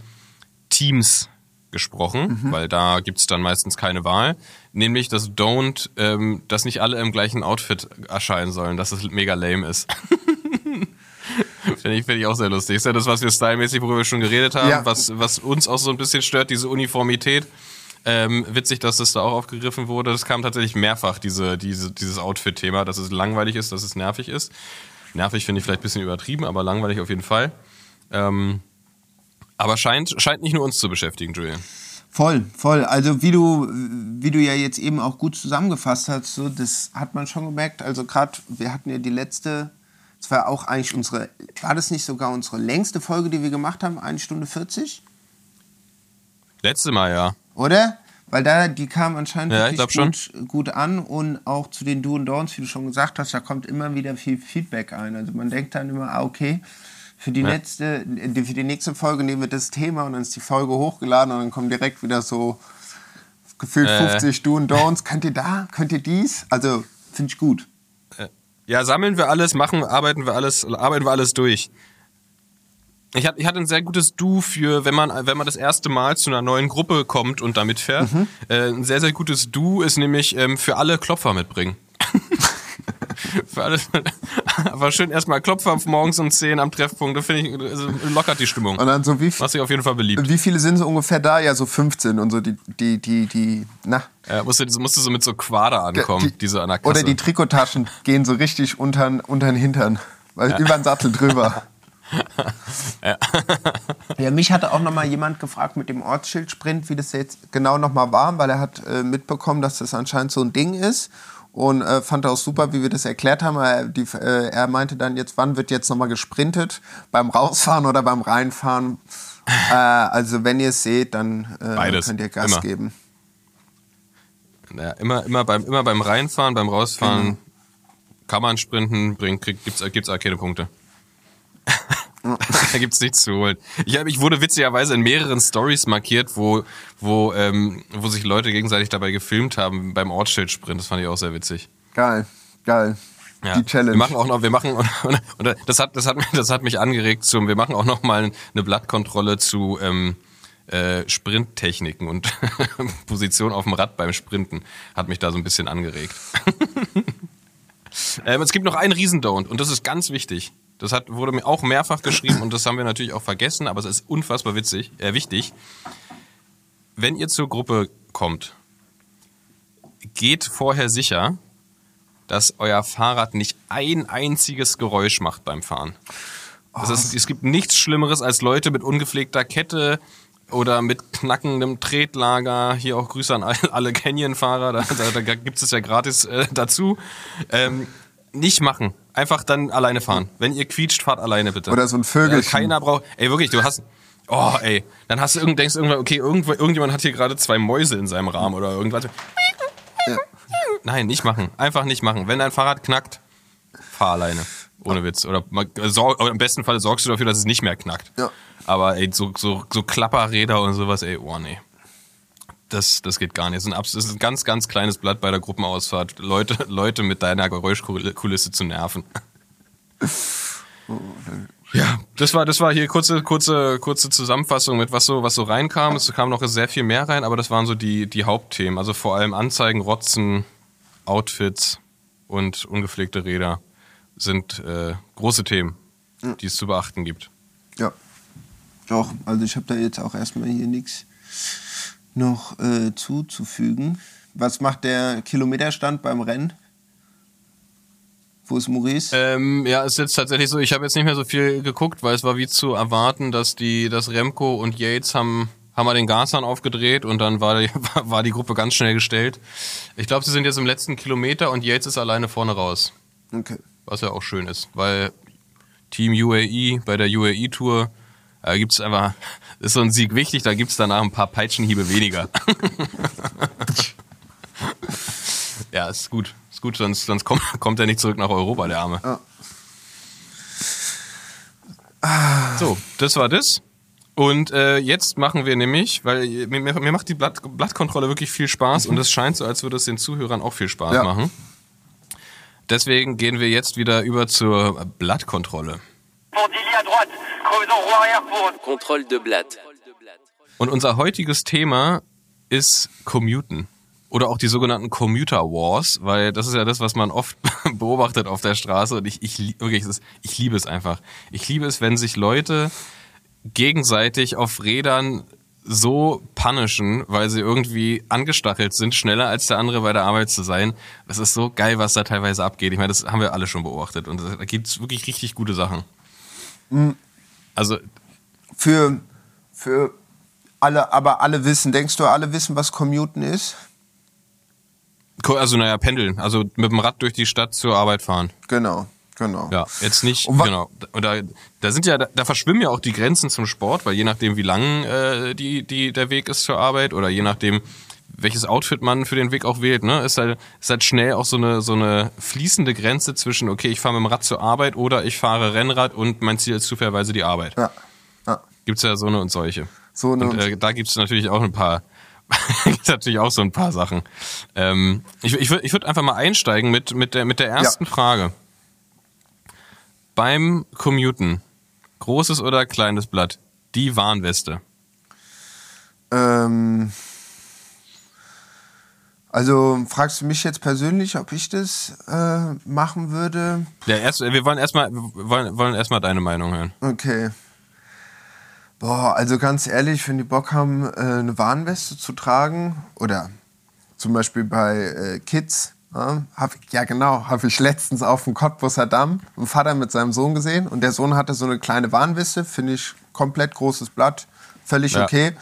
Teams gesprochen, Mhm. weil da gibt's dann meistens keine Wahl. Nämlich das Don't, ähm, dass nicht alle im gleichen Outfit erscheinen sollen, dass es mega lame ist. Finde ich, finde ich auch sehr lustig. Ist ja das, was wir stylmäßig, worüber wir schon geredet haben, Ja. was, was uns auch so ein bisschen stört, diese Uniformität. Ähm, witzig, dass das da auch aufgegriffen wurde. Das kam tatsächlich mehrfach, diese, diese, dieses Outfit-Thema, dass es langweilig ist, dass es nervig ist. Nervig finde ich vielleicht ein bisschen übertrieben, aber langweilig auf jeden Fall. Ähm, aber scheint, scheint nicht nur uns zu beschäftigen, Julian. Voll, voll. Also wie du, wie du ja jetzt eben auch gut zusammengefasst hast, so, das hat man schon gemerkt. Also gerade, wir hatten ja die letzte, das war auch eigentlich unsere, war das nicht sogar unsere längste Folge, die wir gemacht haben, eine Stunde 40? Letzte Mal, ja. Oder? Weil da, die kamen anscheinend Ja, gut, gut an und auch zu den Do und Don'ts, wie du schon gesagt hast, da kommt immer wieder viel Feedback ein. Also man denkt dann immer, ah, okay, für die, letzte, die- für die nächste Folge nehmen wir das Thema und dann ist die Folge hochgeladen und dann kommen direkt wieder so gefühlt Äh. 50 Do und Don'ts. Könnt ihr da? Könnt ihr dies? Also, finde ich gut. Ja, sammeln wir alles, machen, arbeiten wir alles, arbeiten wir alles durch. Ich hatte, ich hatte ein sehr gutes Du für, wenn man, wenn man das erste Mal zu einer neuen Gruppe kommt und da mitfährt. Äh, ein sehr, sehr gutes Du ist nämlich ähm, für alle Klopfer mitbringen. für alles. Aber schön erstmal Klopfer morgens um 10 am Treffpunkt, da finde ich, also lockert die Stimmung. Und dann so, wie, Was sich auf jeden Fall beliebt. wie viele sind so ungefähr da? Ja, so 15 und so die, die, die, die, na. Ja, musst, du, musst du so mit so Quader ankommen, die- diese an der Kasse. Oder die Trikottaschen gehen so richtig untern, untern Hintern. Weil über den Sattel drüber. ja. mich hatte auch noch mal jemand gefragt mit dem Ortsschildsprint, wie das jetzt genau noch mal war, weil er hat äh, mitbekommen, dass das anscheinend so ein Ding ist und äh, fand auch super, wie wir das erklärt haben. Er, die, äh, er meinte dann jetzt, wann wird jetzt noch mal gesprintet? Beim Rausfahren oder beim Reinfahren? äh, also wenn ihr es seht, dann äh, könnt ihr Gas Immer. geben. Ja, immer, immer, beim, immer beim Reinfahren, beim Rausfahren kann man sprinten, bringt, kriegt, gibt's, gibt's auch keine Punkte. da gibt's nichts zu holen. Ich, hab, ich wurde witzigerweise in mehreren Stories markiert, wo, wo, ähm, wo sich Leute gegenseitig dabei gefilmt haben beim Ortsschildsprint. Das fand ich auch sehr witzig. Geil, geil. Ja. Die Challenge. Wir machen auch noch, wir machen, und, und, und das hat, das hat, mich- das hat mich angeregt zum, wir machen auch noch mal eine Blattkontrolle zu ähm, äh, Sprinttechniken und Position auf dem Rad beim Sprinten. Hat mich da so ein bisschen angeregt. Ähm, es gibt noch einen Riesendon't und das ist ganz wichtig. Das hat, wurde mir auch mehrfach geschrieben und das haben wir natürlich auch vergessen, aber es ist unfassbar witzig, äh, wichtig. Wenn ihr zur Gruppe kommt, geht vorher sicher, dass euer Fahrrad nicht ein einziges Geräusch macht beim Fahren. Das ist, es gibt nichts Schlimmeres als Leute mit ungepflegter Kette oder mit knackendem Tretlager. Hier auch Grüße an alle- Canyon-Fahrer, da, da, da gibt es ja gratis äh, dazu. Ähm, nicht machen. Einfach dann alleine fahren. Wenn ihr quietscht, fahrt alleine bitte. Oder so ein Vögelchen. Äh, keiner braucht. Ey, wirklich, du hast. Oh, ey. Dann hast du irgend, denkst irgendwann, okay, irgendwo, irgendjemand hat hier gerade zwei Mäuse in seinem Rahmen oder irgendwas. Nein, nicht machen. Einfach nicht machen. Wenn dein Fahrrad knackt, fahr alleine. Ohne Witz. Oder, sorg, oder im besten Fall sorgst du dafür, dass es nicht mehr knackt. Ja. Aber ey, so, so, so Klapperräder und sowas, ey, oh nee. Das, das geht gar nicht. Das ist, ein, ganz, ganz kleines Blatt bei der Gruppenausfahrt, Leute, Leute mit deiner Geräuschkulisse zu nerven. Ja, das war, das war hier kurze, kurze, kurze Zusammenfassung mit was so, was so reinkam. Es kam noch sehr viel mehr rein, aber das waren so die, die Hauptthemen. Also vor allem Anzeigen, Rotzen, Outfits und ungepflegte Räder sind äh, große Themen, die es zu beachten gibt. Ja. Doch, also ich habe da jetzt auch erstmal hier nichts noch äh, zuzufügen. Was macht der Kilometerstand beim Rennen? Wo ist Maurice? Ähm, ja, es ist jetzt tatsächlich so, ich habe jetzt nicht mehr so viel geguckt, weil es war wie zu erwarten, dass die, dass Remco und Yates haben, haben mal den Gashahn aufgedreht und dann war die, war die Gruppe ganz schnell gestellt. Ich glaube, sie sind jetzt im letzten Kilometer und Yates ist alleine vorne raus. Okay. Was ja auch schön ist, weil Team UAE bei der UAE-Tour da gibt's einfach, ist so ein Sieg wichtig, da gibt's danach ein paar Peitschenhiebe weniger. ja, ist gut. Ist gut, sonst, sonst kommt, kommt er nicht zurück nach Europa, der Arme. Ja. So, das war das. Und äh, jetzt machen wir nämlich, weil mir, mir macht die Blatt, Blattkontrolle wirklich viel Spaß und es scheint so, als würde es den Zuhörern auch viel Spaß Ja. machen. Deswegen gehen wir jetzt wieder über zur Blattkontrolle. À droite, Contrôle de Blatt. Und unser heutiges Thema ist Commuten. Oder auch die sogenannten Commuter Wars, weil das ist ja das, was man oft beobachtet auf der Straße. Und ich, ich, wirklich, es ist, ich liebe es einfach. Ich liebe es, wenn sich Leute gegenseitig auf Rädern so punishen, weil sie irgendwie angestachelt sind, schneller als der andere bei der Arbeit zu sein. Das ist so geil, was da teilweise abgeht. Ich meine, das haben wir alle schon beobachtet. Und da gibt's wirklich richtig gute Sachen. Also, Für, für alle, aber alle wissen, denkst du, alle wissen, was Commuten ist? also naja, pendeln. Also mit dem Rad durch die Stadt zur Arbeit fahren. Genau, Genau. Ja, jetzt nicht, Und genau. Da, da sind ja, da, da verschwimmen ja auch die Grenzen zum Sport, weil je nachdem, wie lang äh, die, die, der Weg ist zur Arbeit oder je nachdem, welches Outfit man für den Weg auch wählt, ne, ist halt, ist halt schnell auch so eine, so eine fließende Grenze zwischen, okay, ich fahre mit dem Rad zur Arbeit oder ich fahre Rennrad und mein Ziel ist zufälligerweise die Arbeit. Ja. ja. Gibt's ja so eine und solche. So eine und und- äh, da gibt's natürlich auch ein paar, gibt's natürlich auch so ein paar Sachen. Ähm, ich ich würde ich würd einfach mal einsteigen mit, mit, der, mit der ersten Ja. Frage. Beim Commuten, großes oder kleines Blatt, die Warnweste. Ähm, also fragst du mich jetzt persönlich, ob ich das äh, machen würde? Der erste, wir wollen erstmal wollen, wollen erstmal deine Meinung hören. Okay. Boah, also ganz ehrlich, wenn die Bock haben, äh, eine Warnweste zu tragen oder zum Beispiel bei äh, Kids, ja, hab ja genau, habe ich letztens auf dem Cottbusser Damm einen Vater mit seinem Sohn gesehen und der Sohn hatte so eine kleine Warnweste, finde ich komplett großes Blatt, völlig Ja. okay,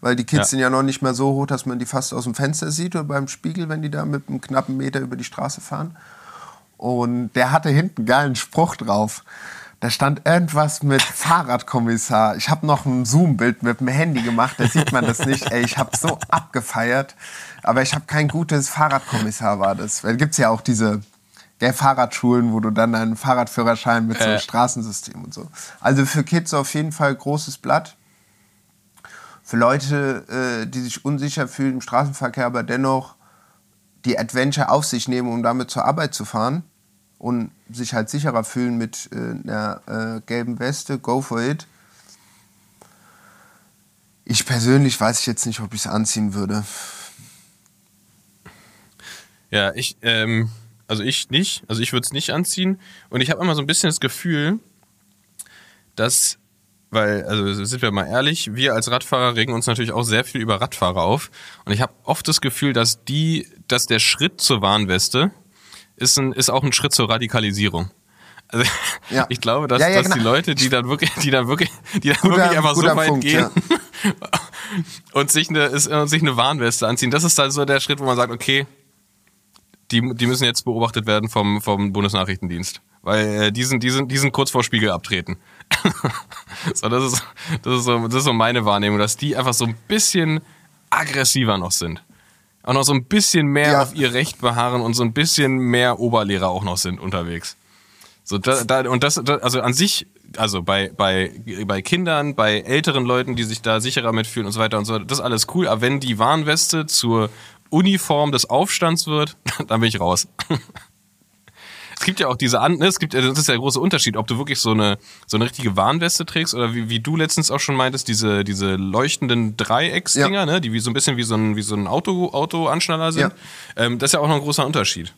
weil die Kids Ja. sind ja noch nicht mehr so hoch, dass man die fast aus dem Fenster sieht oder beim Spiegel, wenn die da mit einem knappen Meter über die Straße fahren. Und der hatte hinten einen geilen Spruch drauf. Da stand irgendwas mit Fahrradkommissar. Ich habe noch ein Zoom-Bild mit dem Handy gemacht, da sieht man das nicht. Ey, ich habe so abgefeiert. Aber ich habe kein gutes Fahrradkommissar war das. Weil gibt's ja auch diese der Fahrradschulen, wo du dann deinen Fahrradführerschein mit so einem Äh. Straßensystem und so. Also für Kids auf jeden Fall großes Blatt. Für Leute, äh, die sich unsicher fühlen im Straßenverkehr, aber dennoch die Adventure auf sich nehmen, um damit zur Arbeit zu fahren und sich halt sicherer fühlen mit äh, einer äh, gelben Weste, go for it. Ich persönlich weiß ich jetzt nicht, ob ich es anziehen würde. Ja, ich, ähm, also ich nicht, also ich würde es nicht anziehen. Und ich habe immer so ein bisschen das Gefühl, dass, weil, also sind wir mal ehrlich, wir als Radfahrer regen uns natürlich auch sehr viel über Radfahrer auf. Und ich habe oft das Gefühl, dass die, dass der Schritt zur Warnweste ist, ein, ist auch ein Schritt zur Radikalisierung. Also Ja. ich glaube, dass, Ja, ja, dass genau. die Leute, die dann wirklich, die dann wirklich, die dann Guter- wirklich einfach so weit Punkt, gehen und sich eine, ist, und sich eine Warnweste anziehen, das ist dann so der Schritt, wo man sagt, okay, die, die müssen jetzt beobachtet werden vom, vom Bundesnachrichtendienst. Weil äh, die, sind, die, sind, die sind kurz vor Spiegel abtreten. so, das, ist, das, ist so, das ist so meine Wahrnehmung, dass die einfach so ein bisschen aggressiver noch sind. Auch noch so ein bisschen mehr Ja. auf ihr Recht beharren und so ein bisschen mehr Oberlehrer auch noch sind unterwegs. So, da, da, und das, da, also an sich, also bei, bei, bei Kindern, bei älteren Leuten, die sich da sicherer mitfühlen und so weiter und so, das ist alles cool. Aber wenn die Warnweste zur Uniform des Aufstands wird, dann bin ich raus. Es gibt ja auch diese ne, es gibt, ja- das ist ja der große Unterschied, ob du wirklich so eine, so eine richtige Warnweste trägst oder wie, wie du letztens auch schon meintest, diese, diese leuchtenden Dreiecksdinger, Ja. ne, die wie so ein bisschen wie so ein, wie so ein Auto, Auto-Anschnaller sind. Ähm, das ist ja auch noch ein großer Unterschied.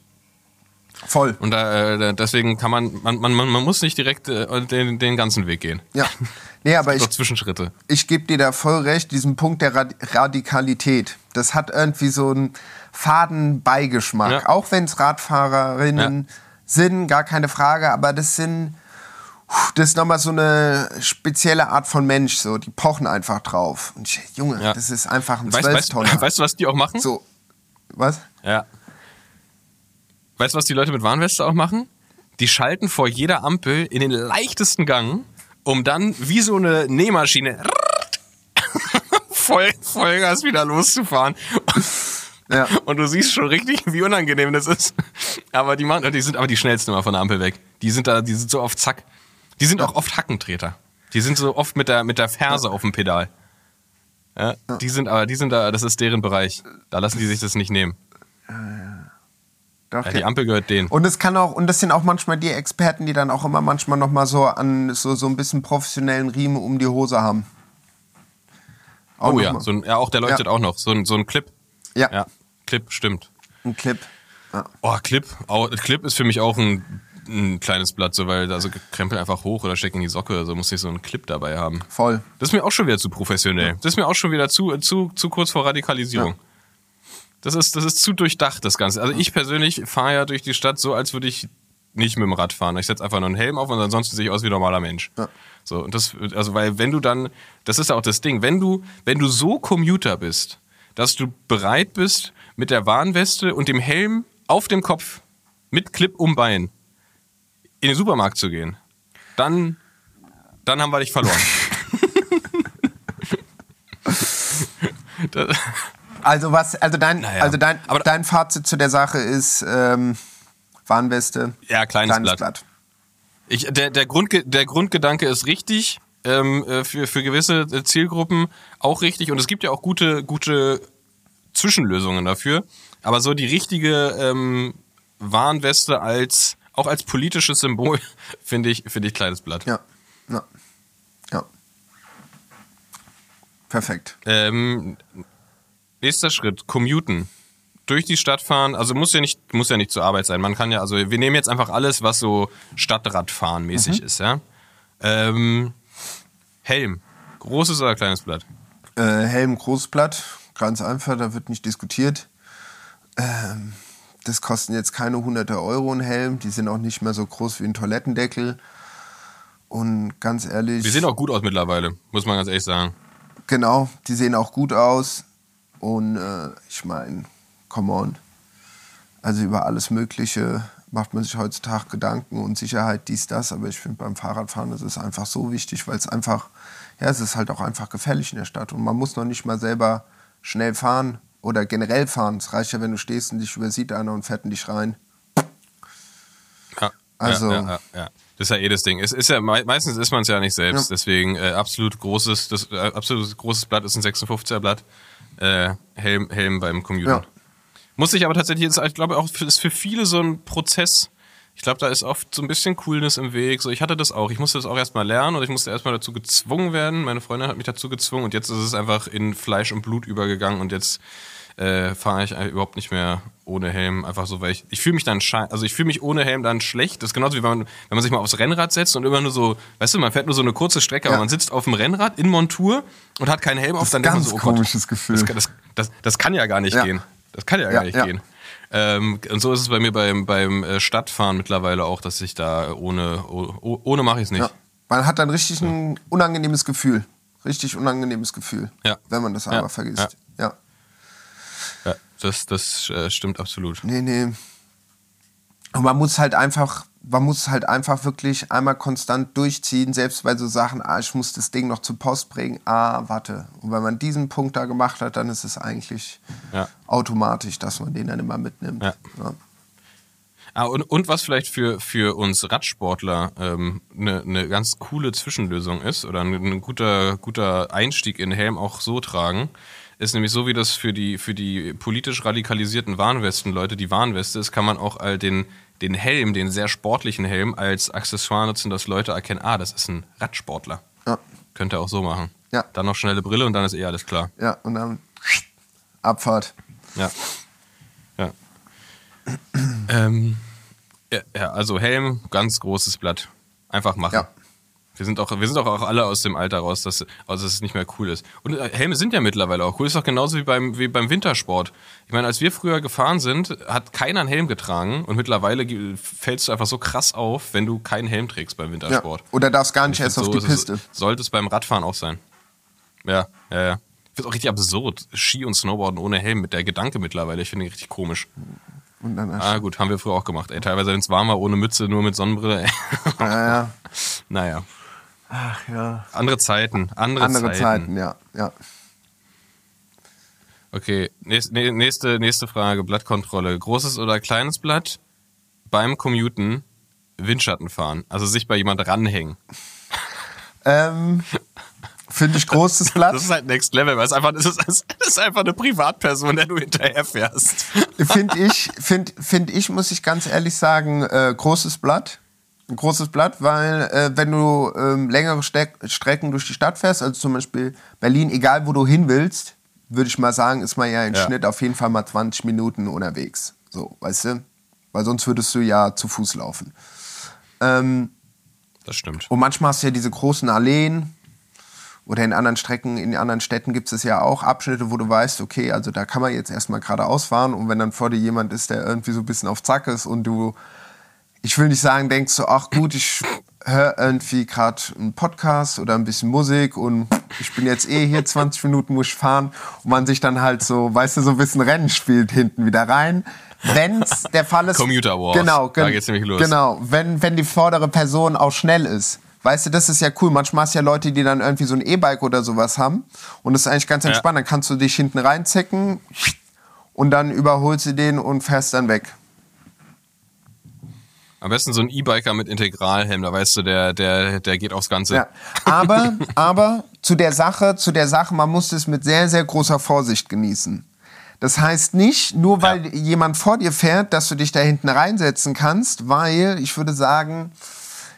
Voll. Und da, äh, deswegen kann man, man, man, man muss nicht direkt äh, den, den ganzen Weg gehen. Ja. Nee, aber ich, Zwischenschritte. ich gebe dir da voll recht, diesen Punkt der Rad Radikalität. Das hat irgendwie so einen faden Beigeschmack. Ja. Auch wenn es Radfahrerinnen sind, gar keine Frage, aber das sind. Das ist nochmal so eine spezielle Art von Mensch, so. Die pochen einfach drauf. Und ich, Junge, Ja. das ist einfach ein Weißt, weißt, weißt du, was die auch machen? So. Was? Ja. Weißt du, was die Leute mit Warnweste auch machen? Die schalten vor jeder Ampel in den leichtesten Gang, um dann wie so eine Nähmaschine voll, Vollgas wieder loszufahren. Ja. Und du siehst schon richtig, wie unangenehm das ist. Aber die machen, die sind aber die schnellsten immer von der Ampel weg. Die sind da, die sind so oft zack. Die sind auch oft Hackentreter. Die sind so oft mit der, mit der Ferse auf dem Pedal. Ja, die sind aber, die sind da, das ist deren Bereich. Da lassen die sich das nicht nehmen. Doch, Ja, die- Ampel gehört denen. Und es kann auch, und das sind auch manchmal die Experten, die dann auch immer manchmal noch mal so an so, so ein bisschen professionellen Riemen um die Hose haben. Auch Oh ja, so ein, ja, auch der leuchtet Ja. auch noch. So ein, so ein Clip. Ja, Ja, Clip, stimmt. ein Clip. Ja. Oh, Clip. Auch, Clip ist für mich auch ein, ein kleines Blatt, so, weil da so krempel einfach hoch oder steck in die Socke, also muss ich so einen Clip dabei haben. Voll. Das ist mir auch schon wieder zu professionell. Das ist mir auch schon wieder zu, zu, zu kurz vor Radikalisierung. Ja. Das ist, das ist zu durchdacht, das Ganze. Also ich persönlich fahre ja durch die Stadt so, als würde ich nicht mit dem Rad fahren. Ich setze einfach nur einen Helm auf und ansonsten sehe ich aus wie ein normaler Mensch. Ja. So, und das, also, weil wenn du dann, das ist auch das Ding, wenn du, wenn du so Commuter bist, dass du bereit bist, mit der Warnweste und dem Helm auf dem Kopf, mit Clip um Bein, in den Supermarkt zu gehen, dann, dann haben wir dich verloren. Das- Also was, also dein, Naja, also dein, aber- dein Fazit zu der Sache ist ähm, Warnweste. Ja, kleines Blatt. Ich, der, der, Grundge der Grundgedanke ist richtig, ähm, äh, für, für gewisse Zielgruppen auch richtig. Und es gibt ja auch gute, gute Zwischenlösungen dafür. Aber so die richtige ähm, Warnweste als auch als politisches Symbol finde ich, finde ich kleines Blatt. Ja, ja, ja. Perfekt. Ähm, nächster Schritt, commuten. Durch die Stadt fahren, also muss ja nicht, muss ja nicht zur Arbeit sein. Man kann ja, also wir nehmen jetzt einfach alles, was so Stadtradfahren mäßig ist, ja. Ähm, Helm. Großes oder kleines Blatt? Äh, Helm, großes Blatt, ganz einfach, da wird nicht diskutiert. Ähm, das kosten jetzt keine hunderte Euro ein Helm, die sind auch nicht mehr so groß wie ein Toilettendeckel. Und ganz ehrlich. Die sehen auch gut aus mittlerweile, muss man ganz ehrlich sagen. Genau, die sehen auch gut aus. Und äh, ich meine, come on. Also über alles Mögliche macht man sich heutzutage Gedanken und Sicherheit, dies, das. Aber ich finde beim Fahrradfahren ist es einfach so wichtig, weil es einfach, ja, es ist halt auch einfach gefährlich in der Stadt. Und man muss noch nicht mal selber schnell fahren oder generell fahren. Es reicht ja, wenn du stehst und dich übersieht einer und fährt in dich rein. Ja, Also- ja, ja, ja. Das ist ja eh das Ding. Es ist ja mei- meistens ist man es ja nicht selbst. Deswegen äh, absolut großes, das äh, absolut großes Blatt ist ein 56er Blatt. Äh, Helm, Helm beim Commuten. Ja. Muss ich aber tatsächlich jetzt, ich glaube auch, ist für viele so ein Prozess. Ich glaube, da ist oft so ein bisschen Coolness im Weg. So, ich hatte das auch. Ich musste das auch erstmal lernen und ich musste erstmal dazu gezwungen werden. Meine Freundin hat mich dazu gezwungen und jetzt ist es einfach in Fleisch und Blut übergegangen und jetzt äh, fahre ich überhaupt nicht mehr ohne Helm. Einfach so, weil ich, ich fühle mich dann also ich fühle mich ohne Helm dann schlecht. Das ist genauso wie wenn man, wenn man sich mal aufs Rennrad setzt und immer nur so, weißt du, man fährt nur so eine kurze Strecke, Ja. aber man sitzt auf dem Rennrad in Montur und hat keinen Helm auf, dann denkt man ganz so, oh Gott, komisches Gefühl. Das, kann- das, das, das kann ja gar nicht Ja. gehen. Das kann ja gar Ja, nicht ja. gehen. Ähm, und so ist es bei mir beim, beim äh, Stadtfahren mittlerweile auch, dass ich da ohne, oh, ohne mache ich es nicht. Ja. Man hat dann richtig ein unangenehmes Gefühl. Richtig unangenehmes Gefühl, Ja. wenn man das Ja. einmal vergisst. ja. Ja, das das äh, stimmt absolut. Nee, nee. Und man muss halt einfach, man muss halt einfach wirklich einmal konstant durchziehen, selbst bei so Sachen, ah, ich muss das Ding noch zur Post bringen, ah, warte. Und wenn man diesen Punkt da gemacht hat, dann ist es eigentlich Ja. automatisch, dass man den dann immer mitnimmt. Ja. Ja. Ah, und, und was vielleicht für, für uns Radsportler eine ne ne ganz coole Zwischenlösung ist oder ein, ein guter, guter Einstieg in Helm auch so tragen, ist nämlich so wie das für die, für die politisch radikalisierten Warnwesten-Leute die Warnweste ist, kann man auch all den, den Helm, den sehr sportlichen Helm, als Accessoire nutzen, dass Leute erkennen, ah, das ist ein Radsportler. Ja. Könnte auch so machen. Ja. Dann noch schnelle Brille und dann ist eh alles klar. ja, und dann Abfahrt. Ja. Ja. ähm, ja, ja, also Helm, ganz großes Blatt. Einfach machen. Ja. Wir sind, auch, wir sind auch alle aus dem Alter raus, dass, also dass es nicht mehr cool ist. Und äh, Helme sind ja mittlerweile auch cool. Ist doch genauso wie beim, wie beim Wintersport. Ich meine, als wir früher gefahren sind, hat keiner einen Helm getragen. Und mittlerweile fällst du einfach so krass auf, wenn du keinen Helm trägst beim Ja. Wintersport. Oder darfst gar nicht Ich erst find, auf so die ist es- Piste. Sollte es beim Radfahren auch sein. Ja, ja, ja. Ich finde auch richtig absurd. Ski und Snowboarden ohne Helm mit der Gedanke mittlerweile. Ich finde ihn richtig komisch. Ah, gut, haben wir früher auch gemacht. Ey, teilweise, wenn es warm war, ohne Mütze, nur mit Sonnenbrille. Ey. ja, ja. naja. Ach ja. Andere Zeiten. Andere, Andere Zeiten. Zeiten, ja. ja. Okay, nächste, nächste, nächste Frage. Blattkontrolle. Großes oder kleines Blatt? Beim Commuten Windschatten fahren. Also sich bei jemand ranhängen. Ähm, Finde ich großes Blatt. Das ist halt Next Level, weil es einfach, das ist, das ist einfach eine Privatperson, der du hinterher fährst. Finde ich, find, find ich, muss ich ganz ehrlich sagen, äh, großes Blatt. Ein großes Blatt, weil äh, wenn du ähm, längere Steck Strecken durch die Stadt fährst, also zum Beispiel Berlin, egal wo du hin willst, würde ich mal sagen, ist man ja im Ja. Schnitt auf jeden Fall mal 20 Minuten unterwegs. So, weißt du? Weil sonst würdest du ja zu Fuß laufen. Ähm, Das stimmt. und manchmal hast du ja diese großen Alleen oder in anderen Strecken, in anderen Städten gibt es ja auch Abschnitte, wo du weißt, okay, also da kann man jetzt erstmal geradeaus fahren und wenn dann vor dir jemand ist, der irgendwie so ein bisschen auf Zack ist und du, ich will nicht sagen, denkst du, ach gut, ich höre irgendwie gerade einen Podcast oder ein bisschen Musik und ich bin jetzt eh hier 20 Minuten, muss ich fahren. Und man sich dann halt so, weißt du, so ein bisschen Rennen spielt hinten wieder rein. Wenn's der Fall ist. Commuter Wars. Genau, Da geht's nämlich los. Genau, wenn, wenn die vordere Person auch schnell ist. Weißt du, das ist ja cool. Manchmal hast du ja Leute, die dann irgendwie so ein E-Bike oder sowas haben. Und das ist eigentlich ganz entspannt. Dann kannst du dich hinten reinzecken und dann überholst du den und fährst dann weg. Am besten so ein E-Biker mit Integralhelm, da weißt du, der, der, der geht aufs Ganze. Ja. Aber, aber zu der Sache, zu der Sache, man muss es mit sehr, sehr großer Vorsicht genießen. Das heißt nicht, nur weil jemand vor dir fährt, dass du dich da hinten reinsetzen kannst, weil ich würde sagen,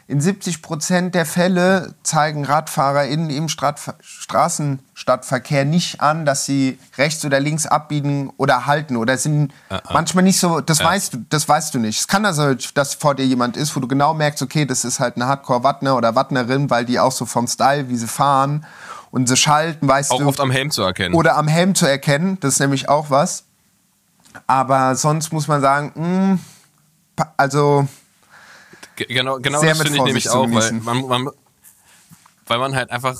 in 70 Prozent der Fälle zeigen RadfahrerInnen im Strat Straßenstadtverkehr nicht an, dass sie rechts oder links abbiegen oder halten oder sind manchmal nicht so, das weißt du, das weißt du nicht. Es kann also, dass vor dir jemand ist, wo du genau merkst, okay, das ist halt eine Hardcore-Wattner oder Wattnerin, weil die auch so vom Style, wie sie fahren und sie schalten, weißt Auch du. oft am Helm zu erkennen. Oder am Helm zu erkennen, das ist nämlich auch was. Aber sonst muss man sagen, mh, pa- also Genau, genau Sehr das finde ich nämlich auch, weil man, man, weil man halt einfach,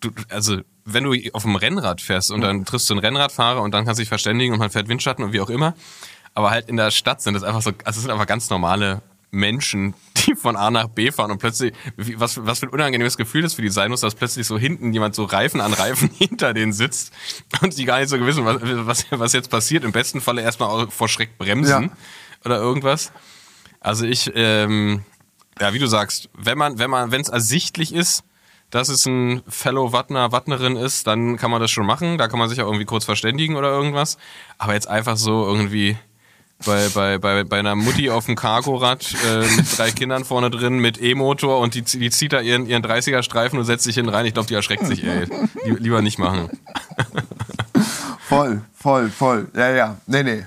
du, also wenn du auf dem Rennrad fährst und dann triffst du einen Rennradfahrer und dann kannst du dich verständigen und man fährt Windschatten und wie auch immer, aber halt in der Stadt sind das einfach so, also es sind einfach ganz normale Menschen, die von A nach B fahren und plötzlich, was, was für ein unangenehmes Gefühl das für die sein muss, dass plötzlich so hinten jemand so Reifen an Reifen hinter denen sitzt und die gar nicht so wissen, was, was, was jetzt passiert. Im besten Falle erstmal auch vor Schreck bremsen Ja. oder irgendwas. Also ich, ähm, ja, wie du sagst, wenn man, wenn man, wenn es ersichtlich ist, dass es ein Fellow Wattner, Wattnerin ist, dann kann man das schon machen. Da kann man sich auch irgendwie kurz verständigen oder irgendwas. Aber jetzt einfach so irgendwie bei, bei, bei, bei einer Mutti auf dem Cargorad äh, mit drei Kindern vorne drin mit E-Motor und die, die zieht da ihren, ihren 30er-Streifen und setzt sich hin rein. Ich glaube, die erschreckt sich, ey. Lie- Lieber nicht machen. voll, voll, voll. Ja, ja. Nee, nee.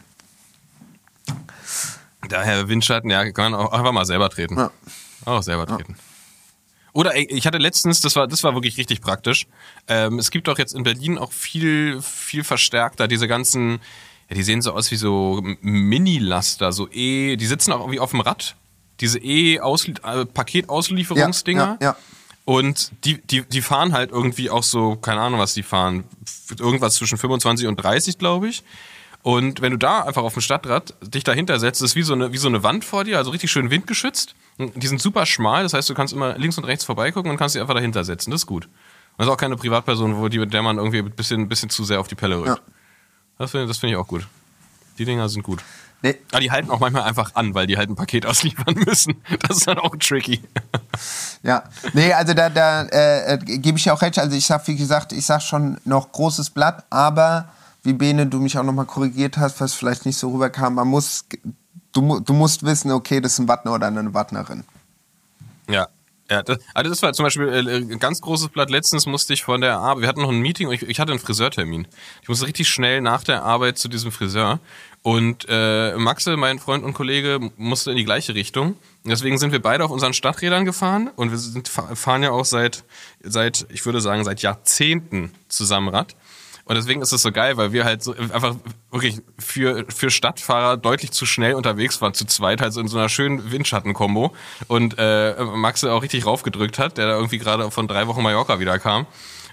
Daher Windschatten, ja, kann man auch einfach mal selber treten. Ja. Auch selber treten. Oder ich hatte letztens, das war, das war wirklich richtig praktisch. Ähm, es gibt doch jetzt in Berlin auch viel, viel verstärkter diese ganzen, ja, die sehen so aus wie so Mini-Laster, so E, die sitzen auch irgendwie auf dem Rad. Diese E-Paketauslieferungsdinger. Ja, ja, ja. Und die, die, die fahren halt irgendwie auch so, keine Ahnung, was die fahren, irgendwas zwischen 25 und 30, glaube ich. Und wenn du da einfach auf dem Stadtrad dich dahinter setzt, ist wie so eine, wie so eine Wand vor dir, also richtig schön windgeschützt. Und Die sind super schmal, das heißt, du kannst immer links und rechts vorbeigucken und kannst dich einfach dahinter setzen. Das ist gut. Und das ist auch keine Privatperson, wo die, mit der man irgendwie ein bisschen, ein bisschen zu sehr auf die Pelle rückt. Ja. Das finde das finde ich auch gut. Die Dinger sind gut. Nee, Aber die halten auch manchmal einfach an, weil die halt ein Paket ausliefern müssen. Das ist dann auch tricky. Ja, nee, also da, da äh, äh, gebe ich ja auch recht. Also ich sag, wie gesagt, ich sag schon noch großes Blatt, aber wie Bene, du mich auch nochmal korrigiert hast, was vielleicht nicht so rüberkam, man muss, du, du musst wissen, okay, das ist ein Wattner oder eine Wattnerin. Ja. Ja, das, also das war zum Beispiel äh, ein ganz großes Blatt. Letztens musste ich von der Arbeit, wir hatten noch ein Meeting und ich, ich hatte einen Friseurtermin. Ich musste richtig schnell nach der Arbeit zu diesem Friseur. Und äh, Maxe, mein Freund und Kollege, musste in die gleiche Richtung. Deswegen sind wir beide auf unseren Stadträdern gefahren und wir sind, fa- fahren ja auch seit, seit, ich würde sagen, seit Jahrzehnten zusammen Rad. Und deswegen ist es so geil, weil wir halt so einfach wirklich für, für Stadtfahrer deutlich zu schnell unterwegs waren, zu zweit, halt so in so einer schönen Windschatten-Kombo. Und äh, Maxe auch richtig raufgedrückt hat, der da irgendwie gerade von drei Wochen Mallorca wieder kam.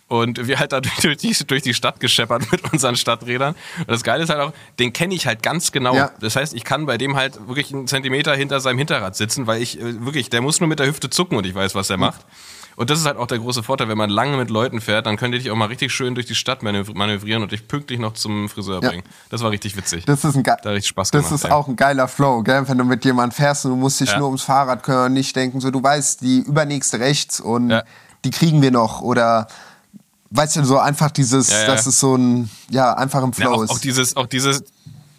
Und wir halt da durch die, durch die Stadt gescheppert mit unseren Stadträdern. Und das Geile ist halt auch, den kenne ich halt ganz genau. Ja. Das heißt, ich kann bei dem halt wirklich einen Zentimeter hinter seinem Hinterrad sitzen, weil ich äh, wirklich, der muss nur mit der Hüfte zucken und ich weiß, was er macht. Und das ist halt auch der große Vorteil, wenn man lange mit Leuten fährt, dann könnt ihr dich auch mal richtig schön durch die Stadt manöv- manövrieren und dich pünktlich noch zum Friseur Ja. bringen. Das war richtig witzig. Das ist ein ge- Da richtig Spaß Das gemacht, ist ey. auch ein geiler Flow, gell? wenn du mit jemandem fährst und du musst dich Ja. nur ums Fahrrad kümmern und nicht denken, so du weißt, die übernächste rechts und Ja. die kriegen wir noch oder weißt du, so einfach dieses, Ja, ja. dass es so ein, ja, einfach im Ja, Flow auch, ist. auch dieses, auch dieses,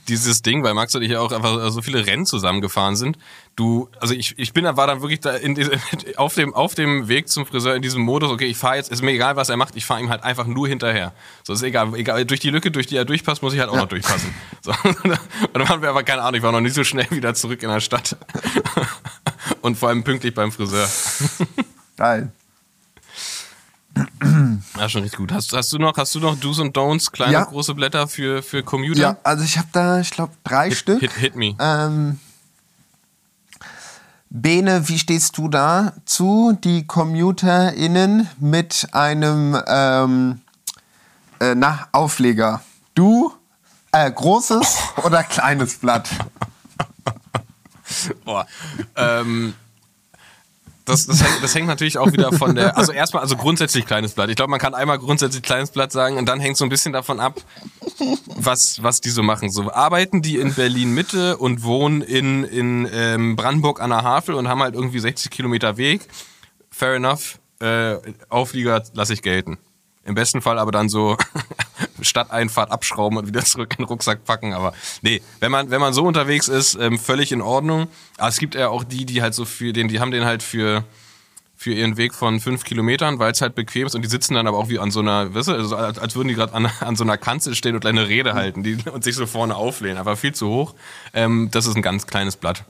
dieses Ding, weil Max und ich ja auch einfach so viele Rennen zusammengefahren sind. Du, also ich, ich bin, da war dann wirklich da in diese, auf dem, auf dem Weg zum Friseur in diesem Modus. Okay, ich fahre jetzt, ist mir egal, was er macht, ich fahre ihm halt einfach nur hinterher. So ist egal, egal, durch die Lücke, durch die er durchpasst, muss ich halt auch noch durchpassen. So, und dann waren wir aber keine Ahnung, ich war noch nicht so schnell wieder zurück in der Stadt und vor allem pünktlich beim Friseur. Geil. Ja, schon richtig gut. Hast, hast du noch, hast du noch Do's und Don'ts, kleine, Ja. große Blätter für, für Commuter? Ja, also ich habe da, ich glaube, drei Stück. Hit, hit me. Ähm, Bene, wie stehst du da zu, die CommuterInnen mit einem ähm, äh, na, Aufleger? Du, äh, großes oder kleines Blatt? Boah. Ähm, das, das, hängt, das hängt natürlich auch wieder von der, also erstmal, also grundsätzlich kleines Blatt. Ich glaube, man kann einmal grundsätzlich kleines Blatt sagen und dann hängt so ein bisschen davon ab, was, was die so machen. So arbeiten die in Berlin Mitte und wohnen in, in ähm, Brandenburg an der Havel und haben halt irgendwie 60 Kilometer Weg. Fair enough. Äh, Auflieger lasse ich gelten. Im besten Fall aber dann so Stadteinfahrt abschrauben und wieder zurück in den Rucksack packen. Aber nee, wenn man, wenn man so unterwegs ist, ähm, völlig in Ordnung. Aber es gibt ja auch die, die halt so für den, die haben den halt für für ihren Weg von fünf Kilometern, weil es halt bequem ist und die sitzen dann aber auch wie an so einer, weißt du, also als, als würden die gerade an, an so einer Kanzel stehen und eine Rede halten die, und sich so vorne auflehnen, aber viel zu hoch. Ähm, das ist ein ganz kleines Blatt.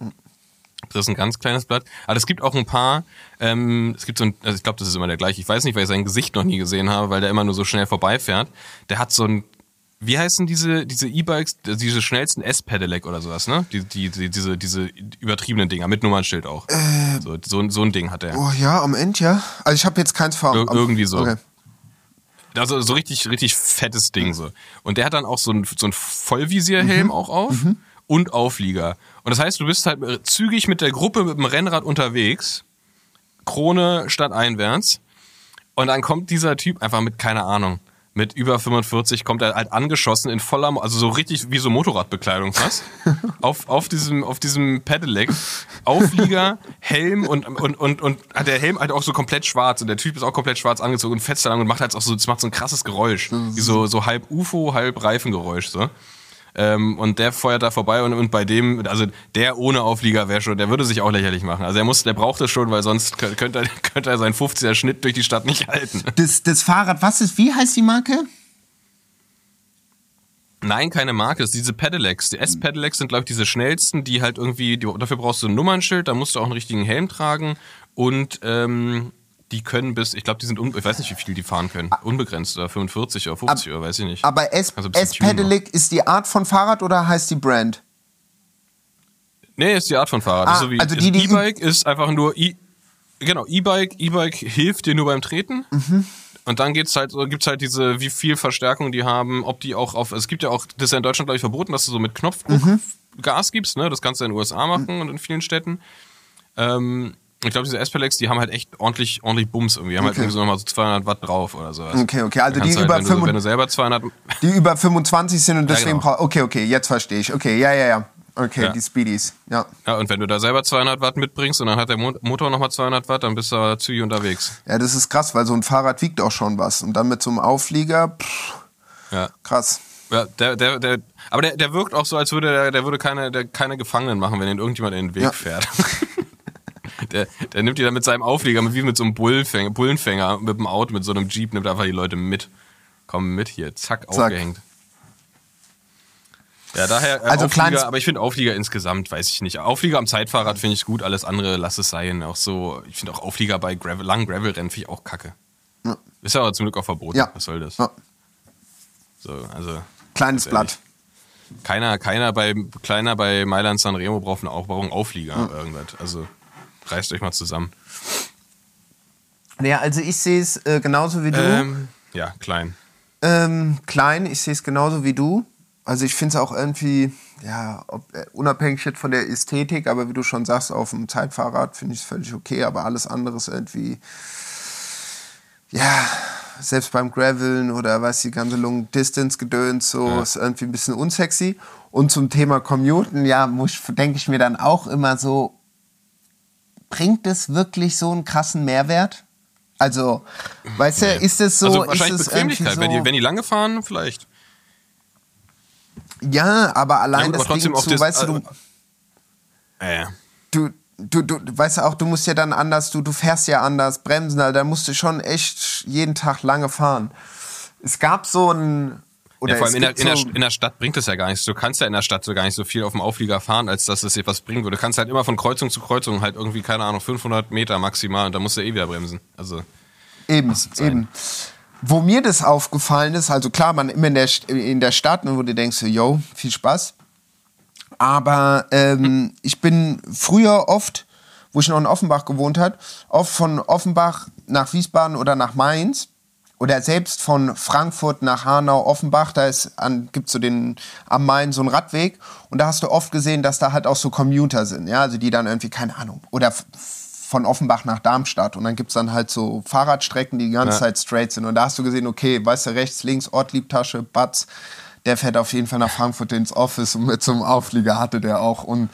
Das ist ein ganz kleines Blatt. Aber es gibt auch ein paar, ähm, es gibt so ein, also ich glaube, das ist immer der gleiche. Ich weiß nicht, weil ich sein Gesicht noch nie gesehen habe, weil der immer nur so schnell vorbeifährt. Der hat so ein, wie heißen diese, diese E-Bikes, diese schnellsten S-Pedelec oder sowas, ne? Die, die, die, diese, diese übertriebenen Dinger, mit Nummernschild auch. so, so, so ein Ding hat er. Oh ja, am Ende, ja. Also ich habe jetzt keins vor. Ir irgendwie so. Okay. Also so richtig, richtig fettes Ding so. Und der hat dann auch so ein, so ein Vollvisierhelm auch auf und Auflieger. Und das heißt, du bist halt zügig mit der Gruppe mit dem Rennrad unterwegs, Krone statt einwärts. Und dann kommt dieser Typ einfach mit, keine Ahnung, mit über 45 kommt er halt angeschossen in voller, also so richtig wie so Motorradbekleidung fast, auf, auf diesem, auf diesem Pedelec, Auflieger, Helm und, und, und, und hat der Helm halt auch so komplett schwarz und der Typ ist auch komplett schwarz angezogen und fetzt da lang und macht halt auch so, das macht so ein krasses Geräusch, wie so, so halb UFO, halb Reifengeräusch, so. Ähm, und der feuert da vorbei und, und bei dem, also der ohne Auflieger wäre schon, der würde sich auch lächerlich machen. Also er muss, der braucht es schon, weil sonst kö- könnte er, könnte er seinen 50er Schnitt durch die Stadt nicht halten. Das, das Fahrrad, was ist, wie heißt die Marke? Nein, keine Marke. Es ist diese Pedelecs. Die S-Pedelecs sind, glaube ich, diese schnellsten, die halt irgendwie, die, dafür brauchst du ein Nummernschild, da musst du auch einen richtigen Helm tragen und ähm, die können bis, ich glaube, die sind, ich weiß nicht, wie viel die fahren können. Unbegrenzt oder 45 oder 50 oder weiß ich nicht. Aber S- Also S-Pedelec ist die Art von Fahrrad oder heißt die Brand? Nee, ist die Art von Fahrrad. Ah, ist so wie, also die, die- E-Bike ist einfach nur, E- genau, E-Bike, E-Bike hilft dir nur beim Treten. Mhm. Und dann geht's halt, gibt's halt diese, wie viel Verstärkung die haben, ob die auch auf, es gibt ja auch, das ist ja in Deutschland, glaube ich, verboten, dass du so mit Knopfdruck Mhm. Gas gibst, ne? Das kannst du in den USA machen und in vielen Städten. Ähm, ich glaube, diese S-Pelecs, die haben halt echt ordentlich, ordentlich Bums irgendwie. Die haben halt Okay. irgendwie so nochmal so 200 Watt drauf oder sowas. Okay, okay, also die du über halt, wenn, du, 5 wenn du selber 200, die über 25 sind und deswegen genau. braucht. Okay, okay, jetzt verstehe ich. Okay, ja, ja, ja. Okay, Ja. die Speedies. Ja. ja, und wenn du da selber 200 Watt mitbringst und dann hat der Mo- Motor nochmal 200 Watt, dann bist du zügig unterwegs. Ja, das ist krass, weil so ein Fahrrad wiegt auch schon was. Und dann mit so einem Auflieger, pff, Ja. krass. Ja, der, der, der, aber der, der wirkt auch so, als würde der, der würde keine, der, keine Gefangenen machen, wenn ihn irgendjemand in den Weg Ja. fährt. der, der nimmt die dann mit seinem Auflieger, wie mit so einem Bullenfänger, Bullenfänger, mit dem Auto, mit so einem Jeep, nimmt einfach die Leute mit. Komm mit hier, zack, Zack. aufgehängt. Ja, daher äh, Also Auflieger, kleines- aber ich finde Auflieger insgesamt, weiß ich nicht. Auflieger am Zeitfahrrad finde ich gut, alles andere lass es sein. Auch so, ich finde auch Auflieger bei Gravel, langen Gravel-Rennen finde ich auch kacke. Ja. Ist ja aber zum Glück auch verboten. Ja. Was soll das? Ja. So, also. Kleines. Blatt. Keiner, keiner bei, kleiner bei Mailand Sanremo braucht einen, einen Auflieger irgendwas. Also reißt euch mal zusammen. Ja, also ich sehe es äh, genauso wie du. Ähm, ja, klein. Ähm, klein, ich sehe es genauso wie du. Also ich finde es auch irgendwie, ja, ob, äh, unabhängig jetzt von der Ästhetik, aber wie du schon sagst, auf dem Zeitfahrrad finde ich es völlig okay, aber alles andere ist irgendwie, ja, selbst beim Graveln oder was die ganze Long Distance Gedöns so Ja. ist irgendwie ein bisschen unsexy. Und zum Thema Commuten, ja, muss denke ich mir dann auch immer so, bringt es wirklich so einen krassen Mehrwert? Also, weißt du, ist es so, also ist wahrscheinlich es Bequemlichkeit. irgendwie Wenn, so, die, wenn die lange fahren, vielleicht. Ja, aber allein Ja, gut, das aber trotzdem Ding auch zu, das- weißt du, Äh, du, du, du, du weißt ja auch, du musst ja dann anders, du, du fährst ja anders, bremsen, also da musst du schon echt jeden Tag lange fahren. Es gab so ein, oder ja, vor allem in der, in, der, in der Stadt bringt es ja gar nichts. Du kannst ja in der Stadt so gar nicht so viel auf dem Auflieger fahren, als dass es dir was bringen würde. Du kannst halt immer von Kreuzung zu Kreuzung halt irgendwie, keine Ahnung, 500 Meter maximal und da musst du eh wieder bremsen. Also, eben, eben. Wo mir das aufgefallen ist, also klar, man immer in der, in der Stadt, ne, wo du denkst, yo, viel Spaß. Aber ähm, ich bin früher oft, wo ich noch in Offenbach gewohnt habe, oft von Offenbach nach Wiesbaden oder nach Mainz oder selbst von Frankfurt nach Hanau, Offenbach, da ist an, gibt's so den am Main so einen Radweg. Und da hast du oft gesehen, dass da halt auch so Commuter sind, ja, also die dann irgendwie, keine Ahnung, oder von Offenbach nach Darmstadt. Und dann gibt's dann halt so Fahrradstrecken, die die ganze Ja. Zeit straight sind. Und da hast du gesehen, okay, weißt du, rechts, links, Ortliebtasche, Batz, der fährt auf jeden Fall nach Frankfurt ins Office und mit so einem Auflieger hatte der auch. Und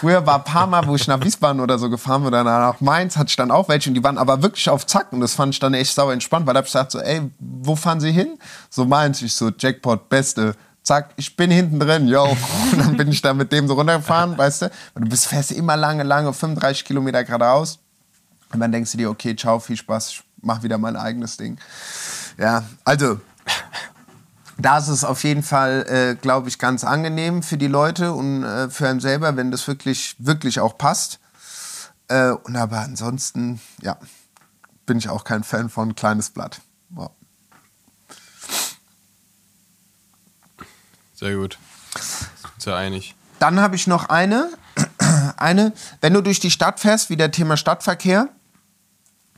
früher war ein paar Mal, wo ich nach Wiesbaden oder so gefahren bin oder nach Mainz, hatte ich dann auch welche und die waren aber wirklich auf Zack und das fand ich dann echt sauer entspannt, weil da hab ich gesagt so, ey, wo fahren Sie hin? So Mainz, ich so, Jackpot, Beste. Zack, ich bin hinten drin, yo. Und dann bin ich da mit dem so runtergefahren, weißt du? Und du bist fährst immer lange, lange, 35 Kilometer geradeaus. Und dann denkst du dir, okay, ciao, viel Spaß, ich mach wieder mein eigenes Ding. Ja, also da ist es auf jeden Fall, äh, glaube ich, ganz angenehm für die Leute und äh, für einen selber, wenn das wirklich, wirklich auch passt. Äh, und aber ansonsten, ja, bin ich auch kein Fan von kleines Blatt. Ja. Sehr gut. Ja einig. Dann habe ich noch eine, eine, wenn du durch die Stadt fährst, wieder Thema Stadtverkehr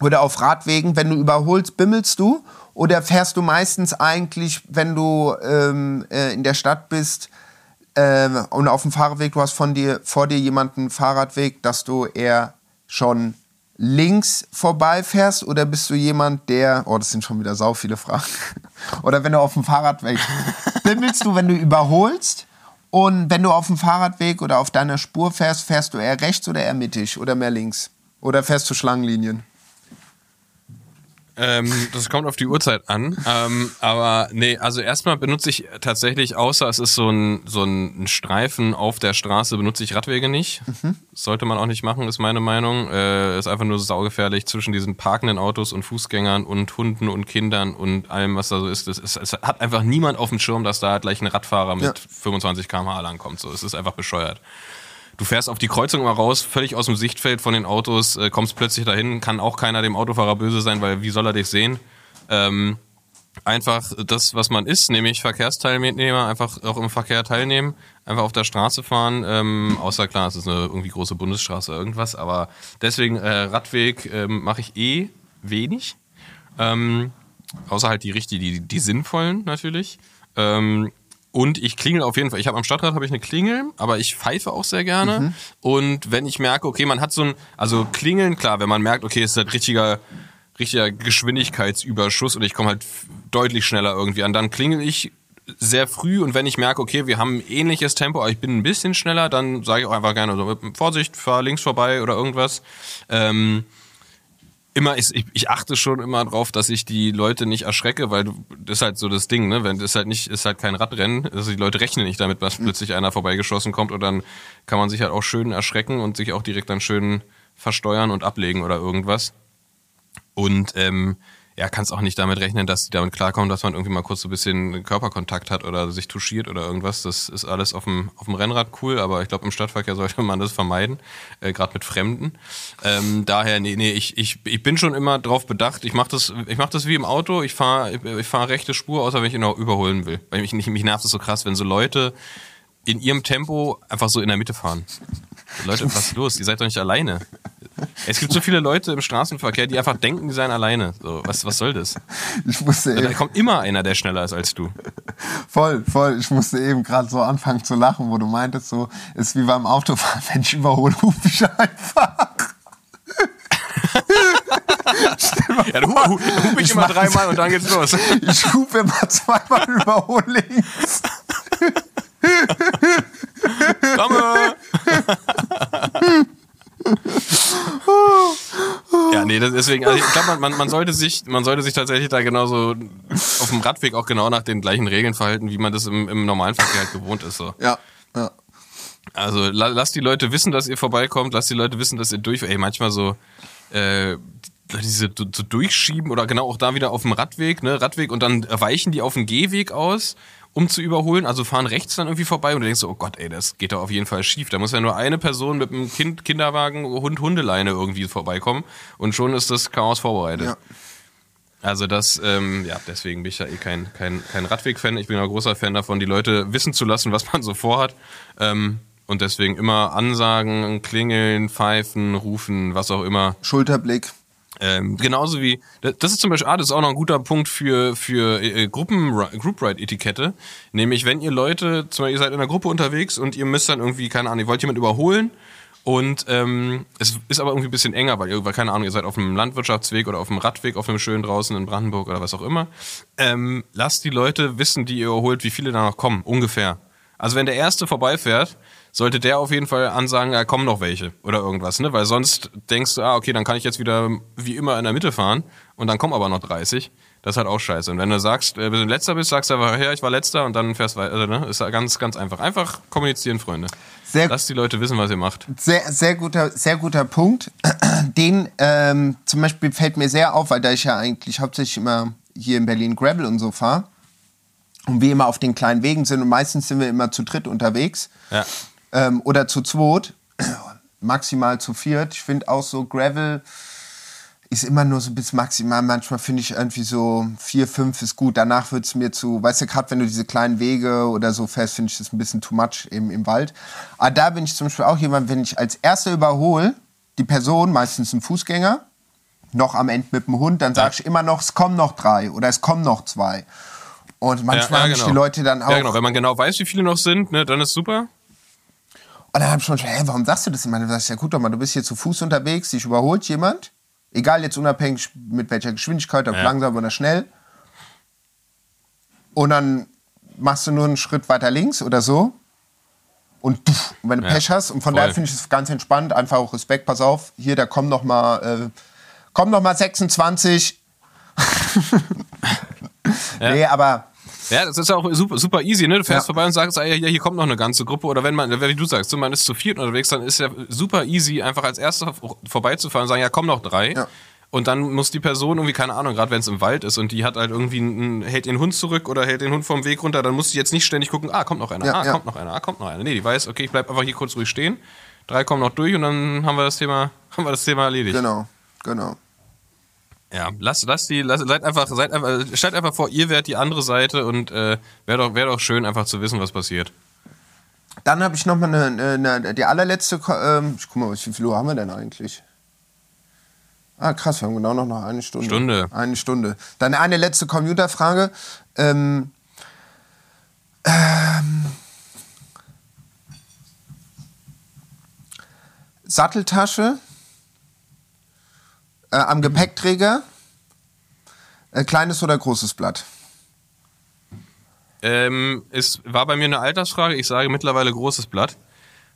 oder auf Radwegen, wenn du überholst, bimmelst du oder fährst du meistens eigentlich, wenn du ähm, äh, in der Stadt bist ähm, und auf dem Fahrradweg, du hast von dir, vor dir jemanden Fahrradweg, dass du eher schon links vorbeifährst oder bist du jemand, der, oh, das sind schon wieder sau viele Fragen, oder wenn du auf dem Fahrradweg, bimmelst du, wenn du überholst und wenn du auf dem Fahrradweg oder auf deiner Spur fährst, fährst du eher rechts oder eher mittig oder mehr links? Oder fährst du Schlangenlinien? Ähm, das kommt auf die Uhrzeit an. Ähm, aber nee, also erstmal benutze ich tatsächlich, außer es ist so ein, so ein Streifen auf der Straße, benutze ich Radwege nicht. Sollte man auch nicht machen, ist meine Meinung. Äh, ist einfach nur saugefährlich zwischen diesen parkenden Autos und Fußgängern und Hunden und Kindern und allem, was da so ist. Es, es, es hat einfach niemand auf dem Schirm, dass da gleich ein Radfahrer mit Ja. 25 km/h langkommt. So, es ist einfach bescheuert. Du fährst auf die Kreuzung mal raus, völlig aus dem Sichtfeld von den Autos, äh, kommst plötzlich dahin, kann auch keiner dem Autofahrer böse sein, weil wie soll er dich sehen? Ähm, einfach das, was man ist, nämlich Verkehrsteilnehmer, einfach auch im Verkehr teilnehmen, einfach auf der Straße fahren, ähm, außer klar, es ist eine irgendwie große Bundesstraße oder irgendwas, aber deswegen äh, Radweg ähm, mache ich eh wenig. Ähm, außer halt die richtig, die, die sinnvollen natürlich. Ähm, und ich klingel auf jeden Fall. Ich habe am Stadtrat habe ich eine Klingel, aber ich pfeife auch sehr gerne. Und wenn ich merke, okay, man hat so ein, also klingeln, klar, wenn man merkt, okay, es ist halt richtiger, richtiger Geschwindigkeitsüberschuss und ich komme halt deutlich schneller irgendwie an, dann klingel ich sehr früh und wenn ich merke, okay, wir haben ein ähnliches Tempo, aber ich bin ein bisschen schneller, dann sage ich auch einfach gerne so, Vorsicht, fahr links vorbei oder irgendwas. Ähm, immer ich, ich achte schon immer drauf, dass ich die Leute nicht erschrecke, weil du, das ist halt so das Ding, ne? Wenn das ist halt nicht, ist halt kein Radrennen, also die Leute rechnen nicht damit, dass plötzlich einer vorbeigeschossen kommt und dann kann man sich halt auch schön erschrecken und sich auch direkt dann schön versteuern und ablegen oder irgendwas. Und ähm, ja, kannst auch nicht damit rechnen, dass die damit klarkommen, dass man irgendwie mal kurz so ein bisschen Körperkontakt hat oder sich touchiert oder irgendwas. Das ist alles auf dem, auf dem Rennrad cool, aber ich glaube, im Stadtverkehr sollte man das vermeiden, äh, gerade mit Fremden. Ähm, daher, nee, nee, ich, ich, ich bin schon immer drauf bedacht. Ich mache das, ich mach das wie im Auto. Ich fahre ich, ich fahr rechte Spur, außer wenn ich ihn noch überholen will. Weil mich, mich nervt es so krass, wenn so Leute in ihrem Tempo einfach so in der Mitte fahren. Leute, was ist los? Ihr seid doch nicht alleine. Es gibt so viele Leute im Straßenverkehr, die einfach denken, die seien alleine. So, was, was soll das? Ich musste Da eben, kommt immer einer, der schneller ist als du. voll, voll, ich musste eben gerade so anfangen zu lachen, wo du meintest, so, ist wie beim Autofahren, wenn ich überhole, rufe ich einfach. Ja, du hu, hu, hu mich Ich immer dreimal und dann geht's los. Ich rufe immer zweimal überhol links. Komme! ja, nee, das, deswegen, also ich glaube, man, man, sollte sich, man sollte sich tatsächlich da genauso auf dem Radweg auch genau nach den gleichen Regeln verhalten, wie man das im, im normalen Verkehr halt gewohnt ist. So. Ja, ja. Also la, lasst die Leute wissen, dass ihr vorbeikommt, lasst die Leute wissen, dass ihr durch. Ey, manchmal so äh, diese so so durchschieben oder genau auch da wieder auf dem Radweg, ne, Radweg und dann weichen die auf den Gehweg aus, um zu überholen, also fahren rechts dann irgendwie vorbei und du denkst so, oh Gott, ey, das geht doch auf jeden Fall schief. Da muss ja nur eine Person mit einem kind, Kinderwagen, Hund, Hundeleine irgendwie vorbeikommen und schon ist das Chaos vorbereitet. Ja. Also das, ähm, ja, deswegen bin ich ja eh kein, kein, kein Radweg-Fan. Ich bin ein großer Fan davon, die Leute wissen zu lassen, was man so vorhat. Ähm, Und deswegen immer ansagen, klingeln, pfeifen, rufen, was auch immer. Schulterblick. Ähm, genauso wie, das ist zum Beispiel, ah, das ist auch noch ein guter Punkt für, für äh, Gruppen, Group Ride Etikette. Nämlich, wenn ihr Leute, zum Beispiel, ihr seid in einer Gruppe unterwegs und ihr müsst dann irgendwie, keine Ahnung, ihr wollt jemanden überholen und ähm, es ist aber irgendwie ein bisschen enger, weil ihr, weil, keine Ahnung, ihr seid auf einem Landwirtschaftsweg oder auf einem Radweg, auf einem schönen draußen in Brandenburg oder was auch immer. Ähm, lasst die Leute wissen, die ihr überholt, wie viele da noch kommen, ungefähr. Also wenn der Erste vorbeifährt, sollte der auf jeden Fall ansagen, da kommen noch welche oder irgendwas, ne? Weil sonst denkst du, ah, okay, dann kann ich jetzt wieder wie immer in der Mitte fahren und dann kommen aber noch 30. Das ist halt auch scheiße. Und wenn du sagst, äh, wenn du letzter bist, sagst du einfach, ja, ich war letzter und dann fährst weiter, also, ne? Ist ja ganz, ganz einfach. Einfach kommunizieren, Freunde. Sehr- Lasst die Leute wissen, was ihr macht. Sehr, sehr guter, sehr guter Punkt. Den ähm, zum Beispiel fällt mir sehr auf, weil da ich ja eigentlich hauptsächlich immer hier in Berlin Gravel und so fahre und wir immer auf den kleinen Wegen sind und meistens sind wir immer zu dritt unterwegs Ja. Ähm, oder zu zweit, maximal zu viert. Ich finde auch so Gravel ist immer nur so bis maximal. Manchmal finde ich irgendwie so vier, fünf ist gut. Danach wird es mir zu, weißt du, gerade wenn du diese kleinen Wege oder so fährst, finde ich das ein bisschen too much im, im Wald. Aber da bin ich zum Beispiel auch jemand, wenn ich als Erster überhole, die Person, meistens ein Fußgänger, noch am Ende mit dem Hund, dann sage ich immer noch, es kommen noch drei oder es kommen noch zwei. Und manchmal haben sich die Leute dann auch. Ja, genau. Wenn man genau weiß, wie viele noch sind, ne, dann ist super. Und dann hab ich schon, hä, warum sagst du das sag ich, ja gut, doch mal, du bist hier zu Fuß unterwegs, dich überholt jemand. Egal jetzt unabhängig mit welcher Geschwindigkeit, ob Ja. langsam oder schnell. Und dann machst du nur einen Schritt weiter links oder so. Und, puff, und wenn du Ja, Pech hast, und von voll. daher finde ich es ganz entspannt, einfach auch Respekt, pass auf, hier, da kommen noch mal, äh, kommen noch mal 26. Nee, aber Ja, das ist ja auch super, super easy, ne? Du fährst Ja. vorbei und sagst, ah, ja, hier kommt noch eine ganze Gruppe. Oder wenn man, wie du sagst, so, man ist zu viert unterwegs, dann ist ja super easy, einfach als Erster vor- vorbeizufahren und sagen, ja, komm noch drei. Ja. Und dann muss die Person irgendwie, keine Ahnung, gerade wenn es im Wald ist und die hat halt irgendwie, einen, hält den Hund zurück oder hält den Hund vom Weg runter, dann muss die jetzt nicht ständig gucken, ah, kommt noch einer, Ja, ah, ja. kommt noch einer, ah, kommt noch einer. Nee, die weiß, okay, ich bleib einfach hier kurz ruhig stehen. Drei kommen noch durch und dann haben wir das Thema, haben wir das Thema erledigt. genau, genau. Ja, lasst, lasst die, lasst, seid einfach, seid einfach, stellt einfach vor, ihr wärt die andere Seite und äh, wäre doch, wär doch schön, einfach zu wissen, was passiert. Dann habe ich noch mal eine, eine, die allerletzte, ähm, ich guck mal, wie viel Uhr haben wir denn eigentlich? Ah, krass, wir haben genau noch noch eine Stunde. Stunde. Eine Stunde. Dann eine letzte Computerfrage. Ähm, ähm, Satteltasche äh, am Gepäckträger, äh, kleines oder großes Blatt? Ähm, es war bei mir eine Altersfrage. Ich sage mittlerweile großes Blatt,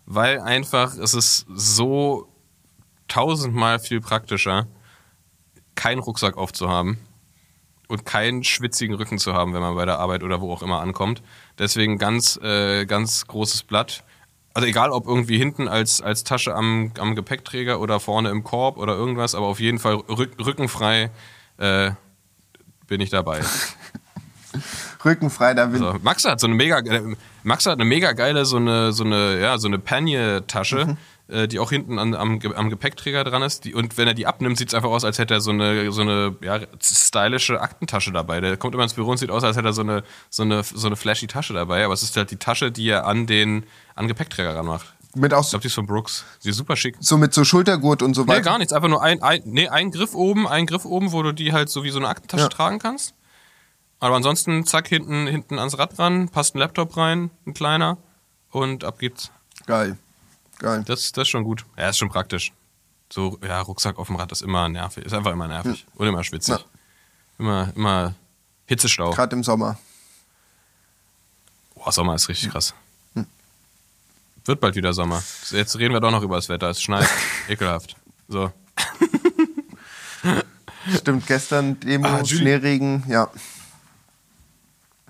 weil einfach es ist so tausendmal viel praktischer, keinen Rucksack aufzuhaben und keinen schwitzigen Rücken zu haben, wenn man bei der Arbeit oder wo auch immer ankommt. Deswegen ganz, äh, ganz großes Blatt. Also egal, ob irgendwie hinten als, als Tasche am, am Gepäckträger oder vorne im Korb oder irgendwas, aber auf jeden Fall rück, rückenfrei äh, bin ich dabei. Rückenfrei, da will So, Max hat so eine mega, äh, Max hat eine mega geile so eine so eine ja so eine Panier-Tasche, äh, die auch hinten an, am, am Gepäckträger dran ist. Die, und wenn er die abnimmt, sieht es einfach aus, als hätte er so eine so eine ja, stylische Aktentasche dabei. Der kommt immer ins Büro und sieht aus, als hätte er so eine so eine so eine flashy Tasche dabei. Aber es ist halt die Tasche, die er an den an Gepäckträger ranmacht. mit auch Ich glaube, die ist von Brooks. Die ist super schick. so mit so Schultergurt und so Nee, weiter. gar nichts. Einfach nur ein, ein, nee, ein Griff oben, ein Griff oben, wo du die halt so wie so eine Aktentasche Ja. tragen kannst. Aber ansonsten, zack, hinten, hinten ans Rad ran, passt ein Laptop rein, ein kleiner, und ab geht's. Geil. Geil. Das, das ist schon gut. Ja, ist schon praktisch. So, ja, Rucksack auf dem Rad ist immer nervig. Ist einfach immer nervig. Und immer schwitzig. Ja. Immer, immer Hitzestau. Gerade im Sommer. Boah, Sommer ist richtig krass. Wird bald wieder Sommer. Jetzt reden wir doch noch über das Wetter. Es schneit. Ekelhaft. So. Stimmt, gestern Demo, Ah. Schneeregen, ja.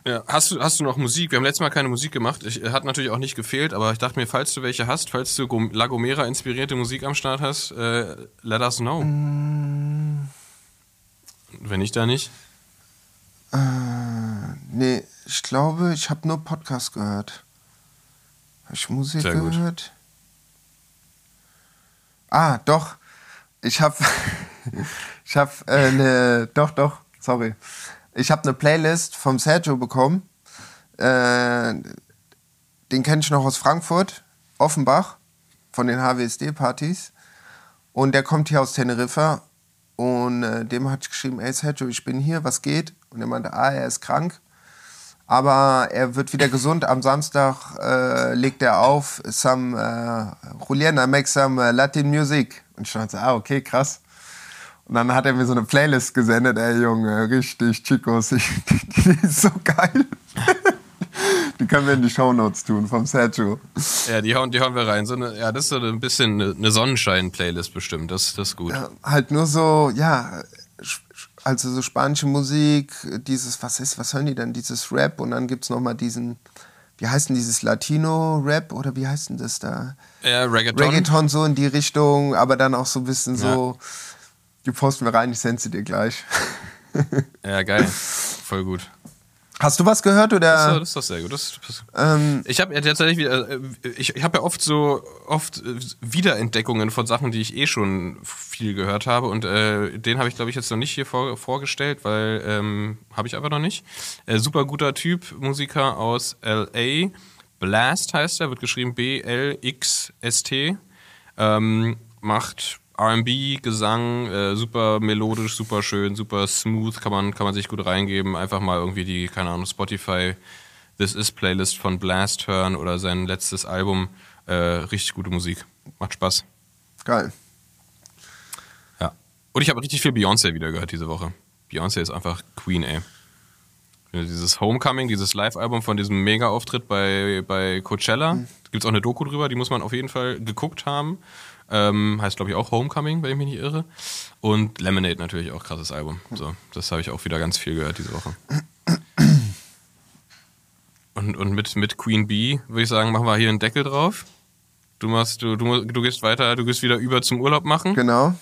Ja, hast du, hast du noch Musik? Wir haben letztes Mal keine Musik gemacht. Ich, hat natürlich auch nicht gefehlt, aber ich dachte mir, falls du welche hast, falls du La Gomera inspirierte Musik am Start hast, äh, let us know. Wenn nicht, dann nicht. Äh, nee, ich glaube, ich habe nur Podcast gehört. Habe ich Musik Sehr gut. gehört? Ah, doch. Ich habe ich habe äh, eine doch doch, sorry. Ich habe eine Playlist vom Sergio bekommen. Äh, den kenne ich noch aus Frankfurt. Offenbach von den HWSD-Partys. Und der kommt hier aus Teneriffa. Und äh, dem hat ich geschrieben, ey Sergio, ich bin hier, was geht? Und er meinte, ah, er ist krank. Aber er wird wieder gesund. Am Samstag äh, legt er auf, some, äh, Julian, I make some äh, Latin music. Und ich dachte, ah, okay, krass. Und dann hat er mir so eine Playlist gesendet, ey Junge, richtig, Chicos, ich, die, ist so geil. Die können wir in die Shownotes tun vom Sergio. Ja, die hauen, die hauen wir rein. So eine, ja, das ist so ein bisschen eine, Sonnenschein-Playlist bestimmt. Das, das ist gut. Ja, halt nur so, ja, also so spanische Musik, dieses, was ist, was hören die denn? Dieses Rap und dann gibt es nochmal diesen, wie heißt denn dieses Latino-Rap oder wie heißt denn das da? Ja, Reggaeton. Reggaeton so in die Richtung, aber dann auch so ein bisschen so, die posten wir rein, ich sende sie dir gleich. Ja, geil. Voll gut. Hast du was gehört Das, oder? ist, das ist doch sehr gut. Das, das, Ähm, ich habe ja tatsächlich wieder, äh, ich, ich habe ja oft so oft äh, Wiederentdeckungen von Sachen, die ich eh schon viel gehört habe und äh, den habe ich glaube ich jetzt noch nicht hier vor, vorgestellt, weil ähm, habe ich einfach noch nicht. Äh, super guter Typ, Musiker aus LA, Blast heißt er, wird geschrieben B L X S T, ähm, macht R&B, Gesang, äh, super melodisch, super schön, super smooth, kann man kann man sich gut reingeben. Einfach mal irgendwie die keine Ahnung Spotify This Is Playlist von Blast hören oder sein letztes Album. Äh, richtig gute Musik. Macht Spaß. geil. Ja. Und ich habe richtig viel Beyoncé wieder gehört diese Woche. Beyoncé ist einfach Queen, ey. Dieses Homecoming, dieses Live-Album von diesem Mega-Auftritt bei, bei Coachella. Mhm. Gibt es auch eine Doku drüber, die muss man auf jeden Fall geguckt haben. Ähm, heißt, glaube ich, auch Homecoming, wenn ich mich nicht irre. Und Lemonade natürlich auch krasses Album. So, das habe ich auch wieder ganz viel gehört diese Woche. Und, und mit, mit Queen Bee würde ich sagen, machen wir hier einen Deckel drauf. Du machst, du, du, du gehst weiter, du gehst wieder über zum Urlaub machen. Genau,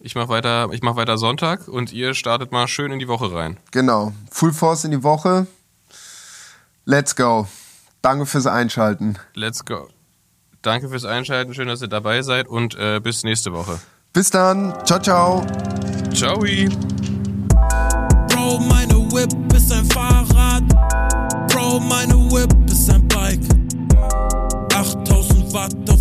Ich mach weiter, ich mach weiter Sonntag und ihr startet mal schön in die Woche rein. genau. Full Force in die Woche. Let's go. Danke fürs Einschalten. Let's go. Danke fürs Einschalten, schön, dass ihr dabei seid und äh, bis nächste Woche. Bis dann, ciao, ciao. Ciao. Bro, meine Whip ist ein Fahrrad. Bro, meine Whip ist ein Bike. 8000 Watt auf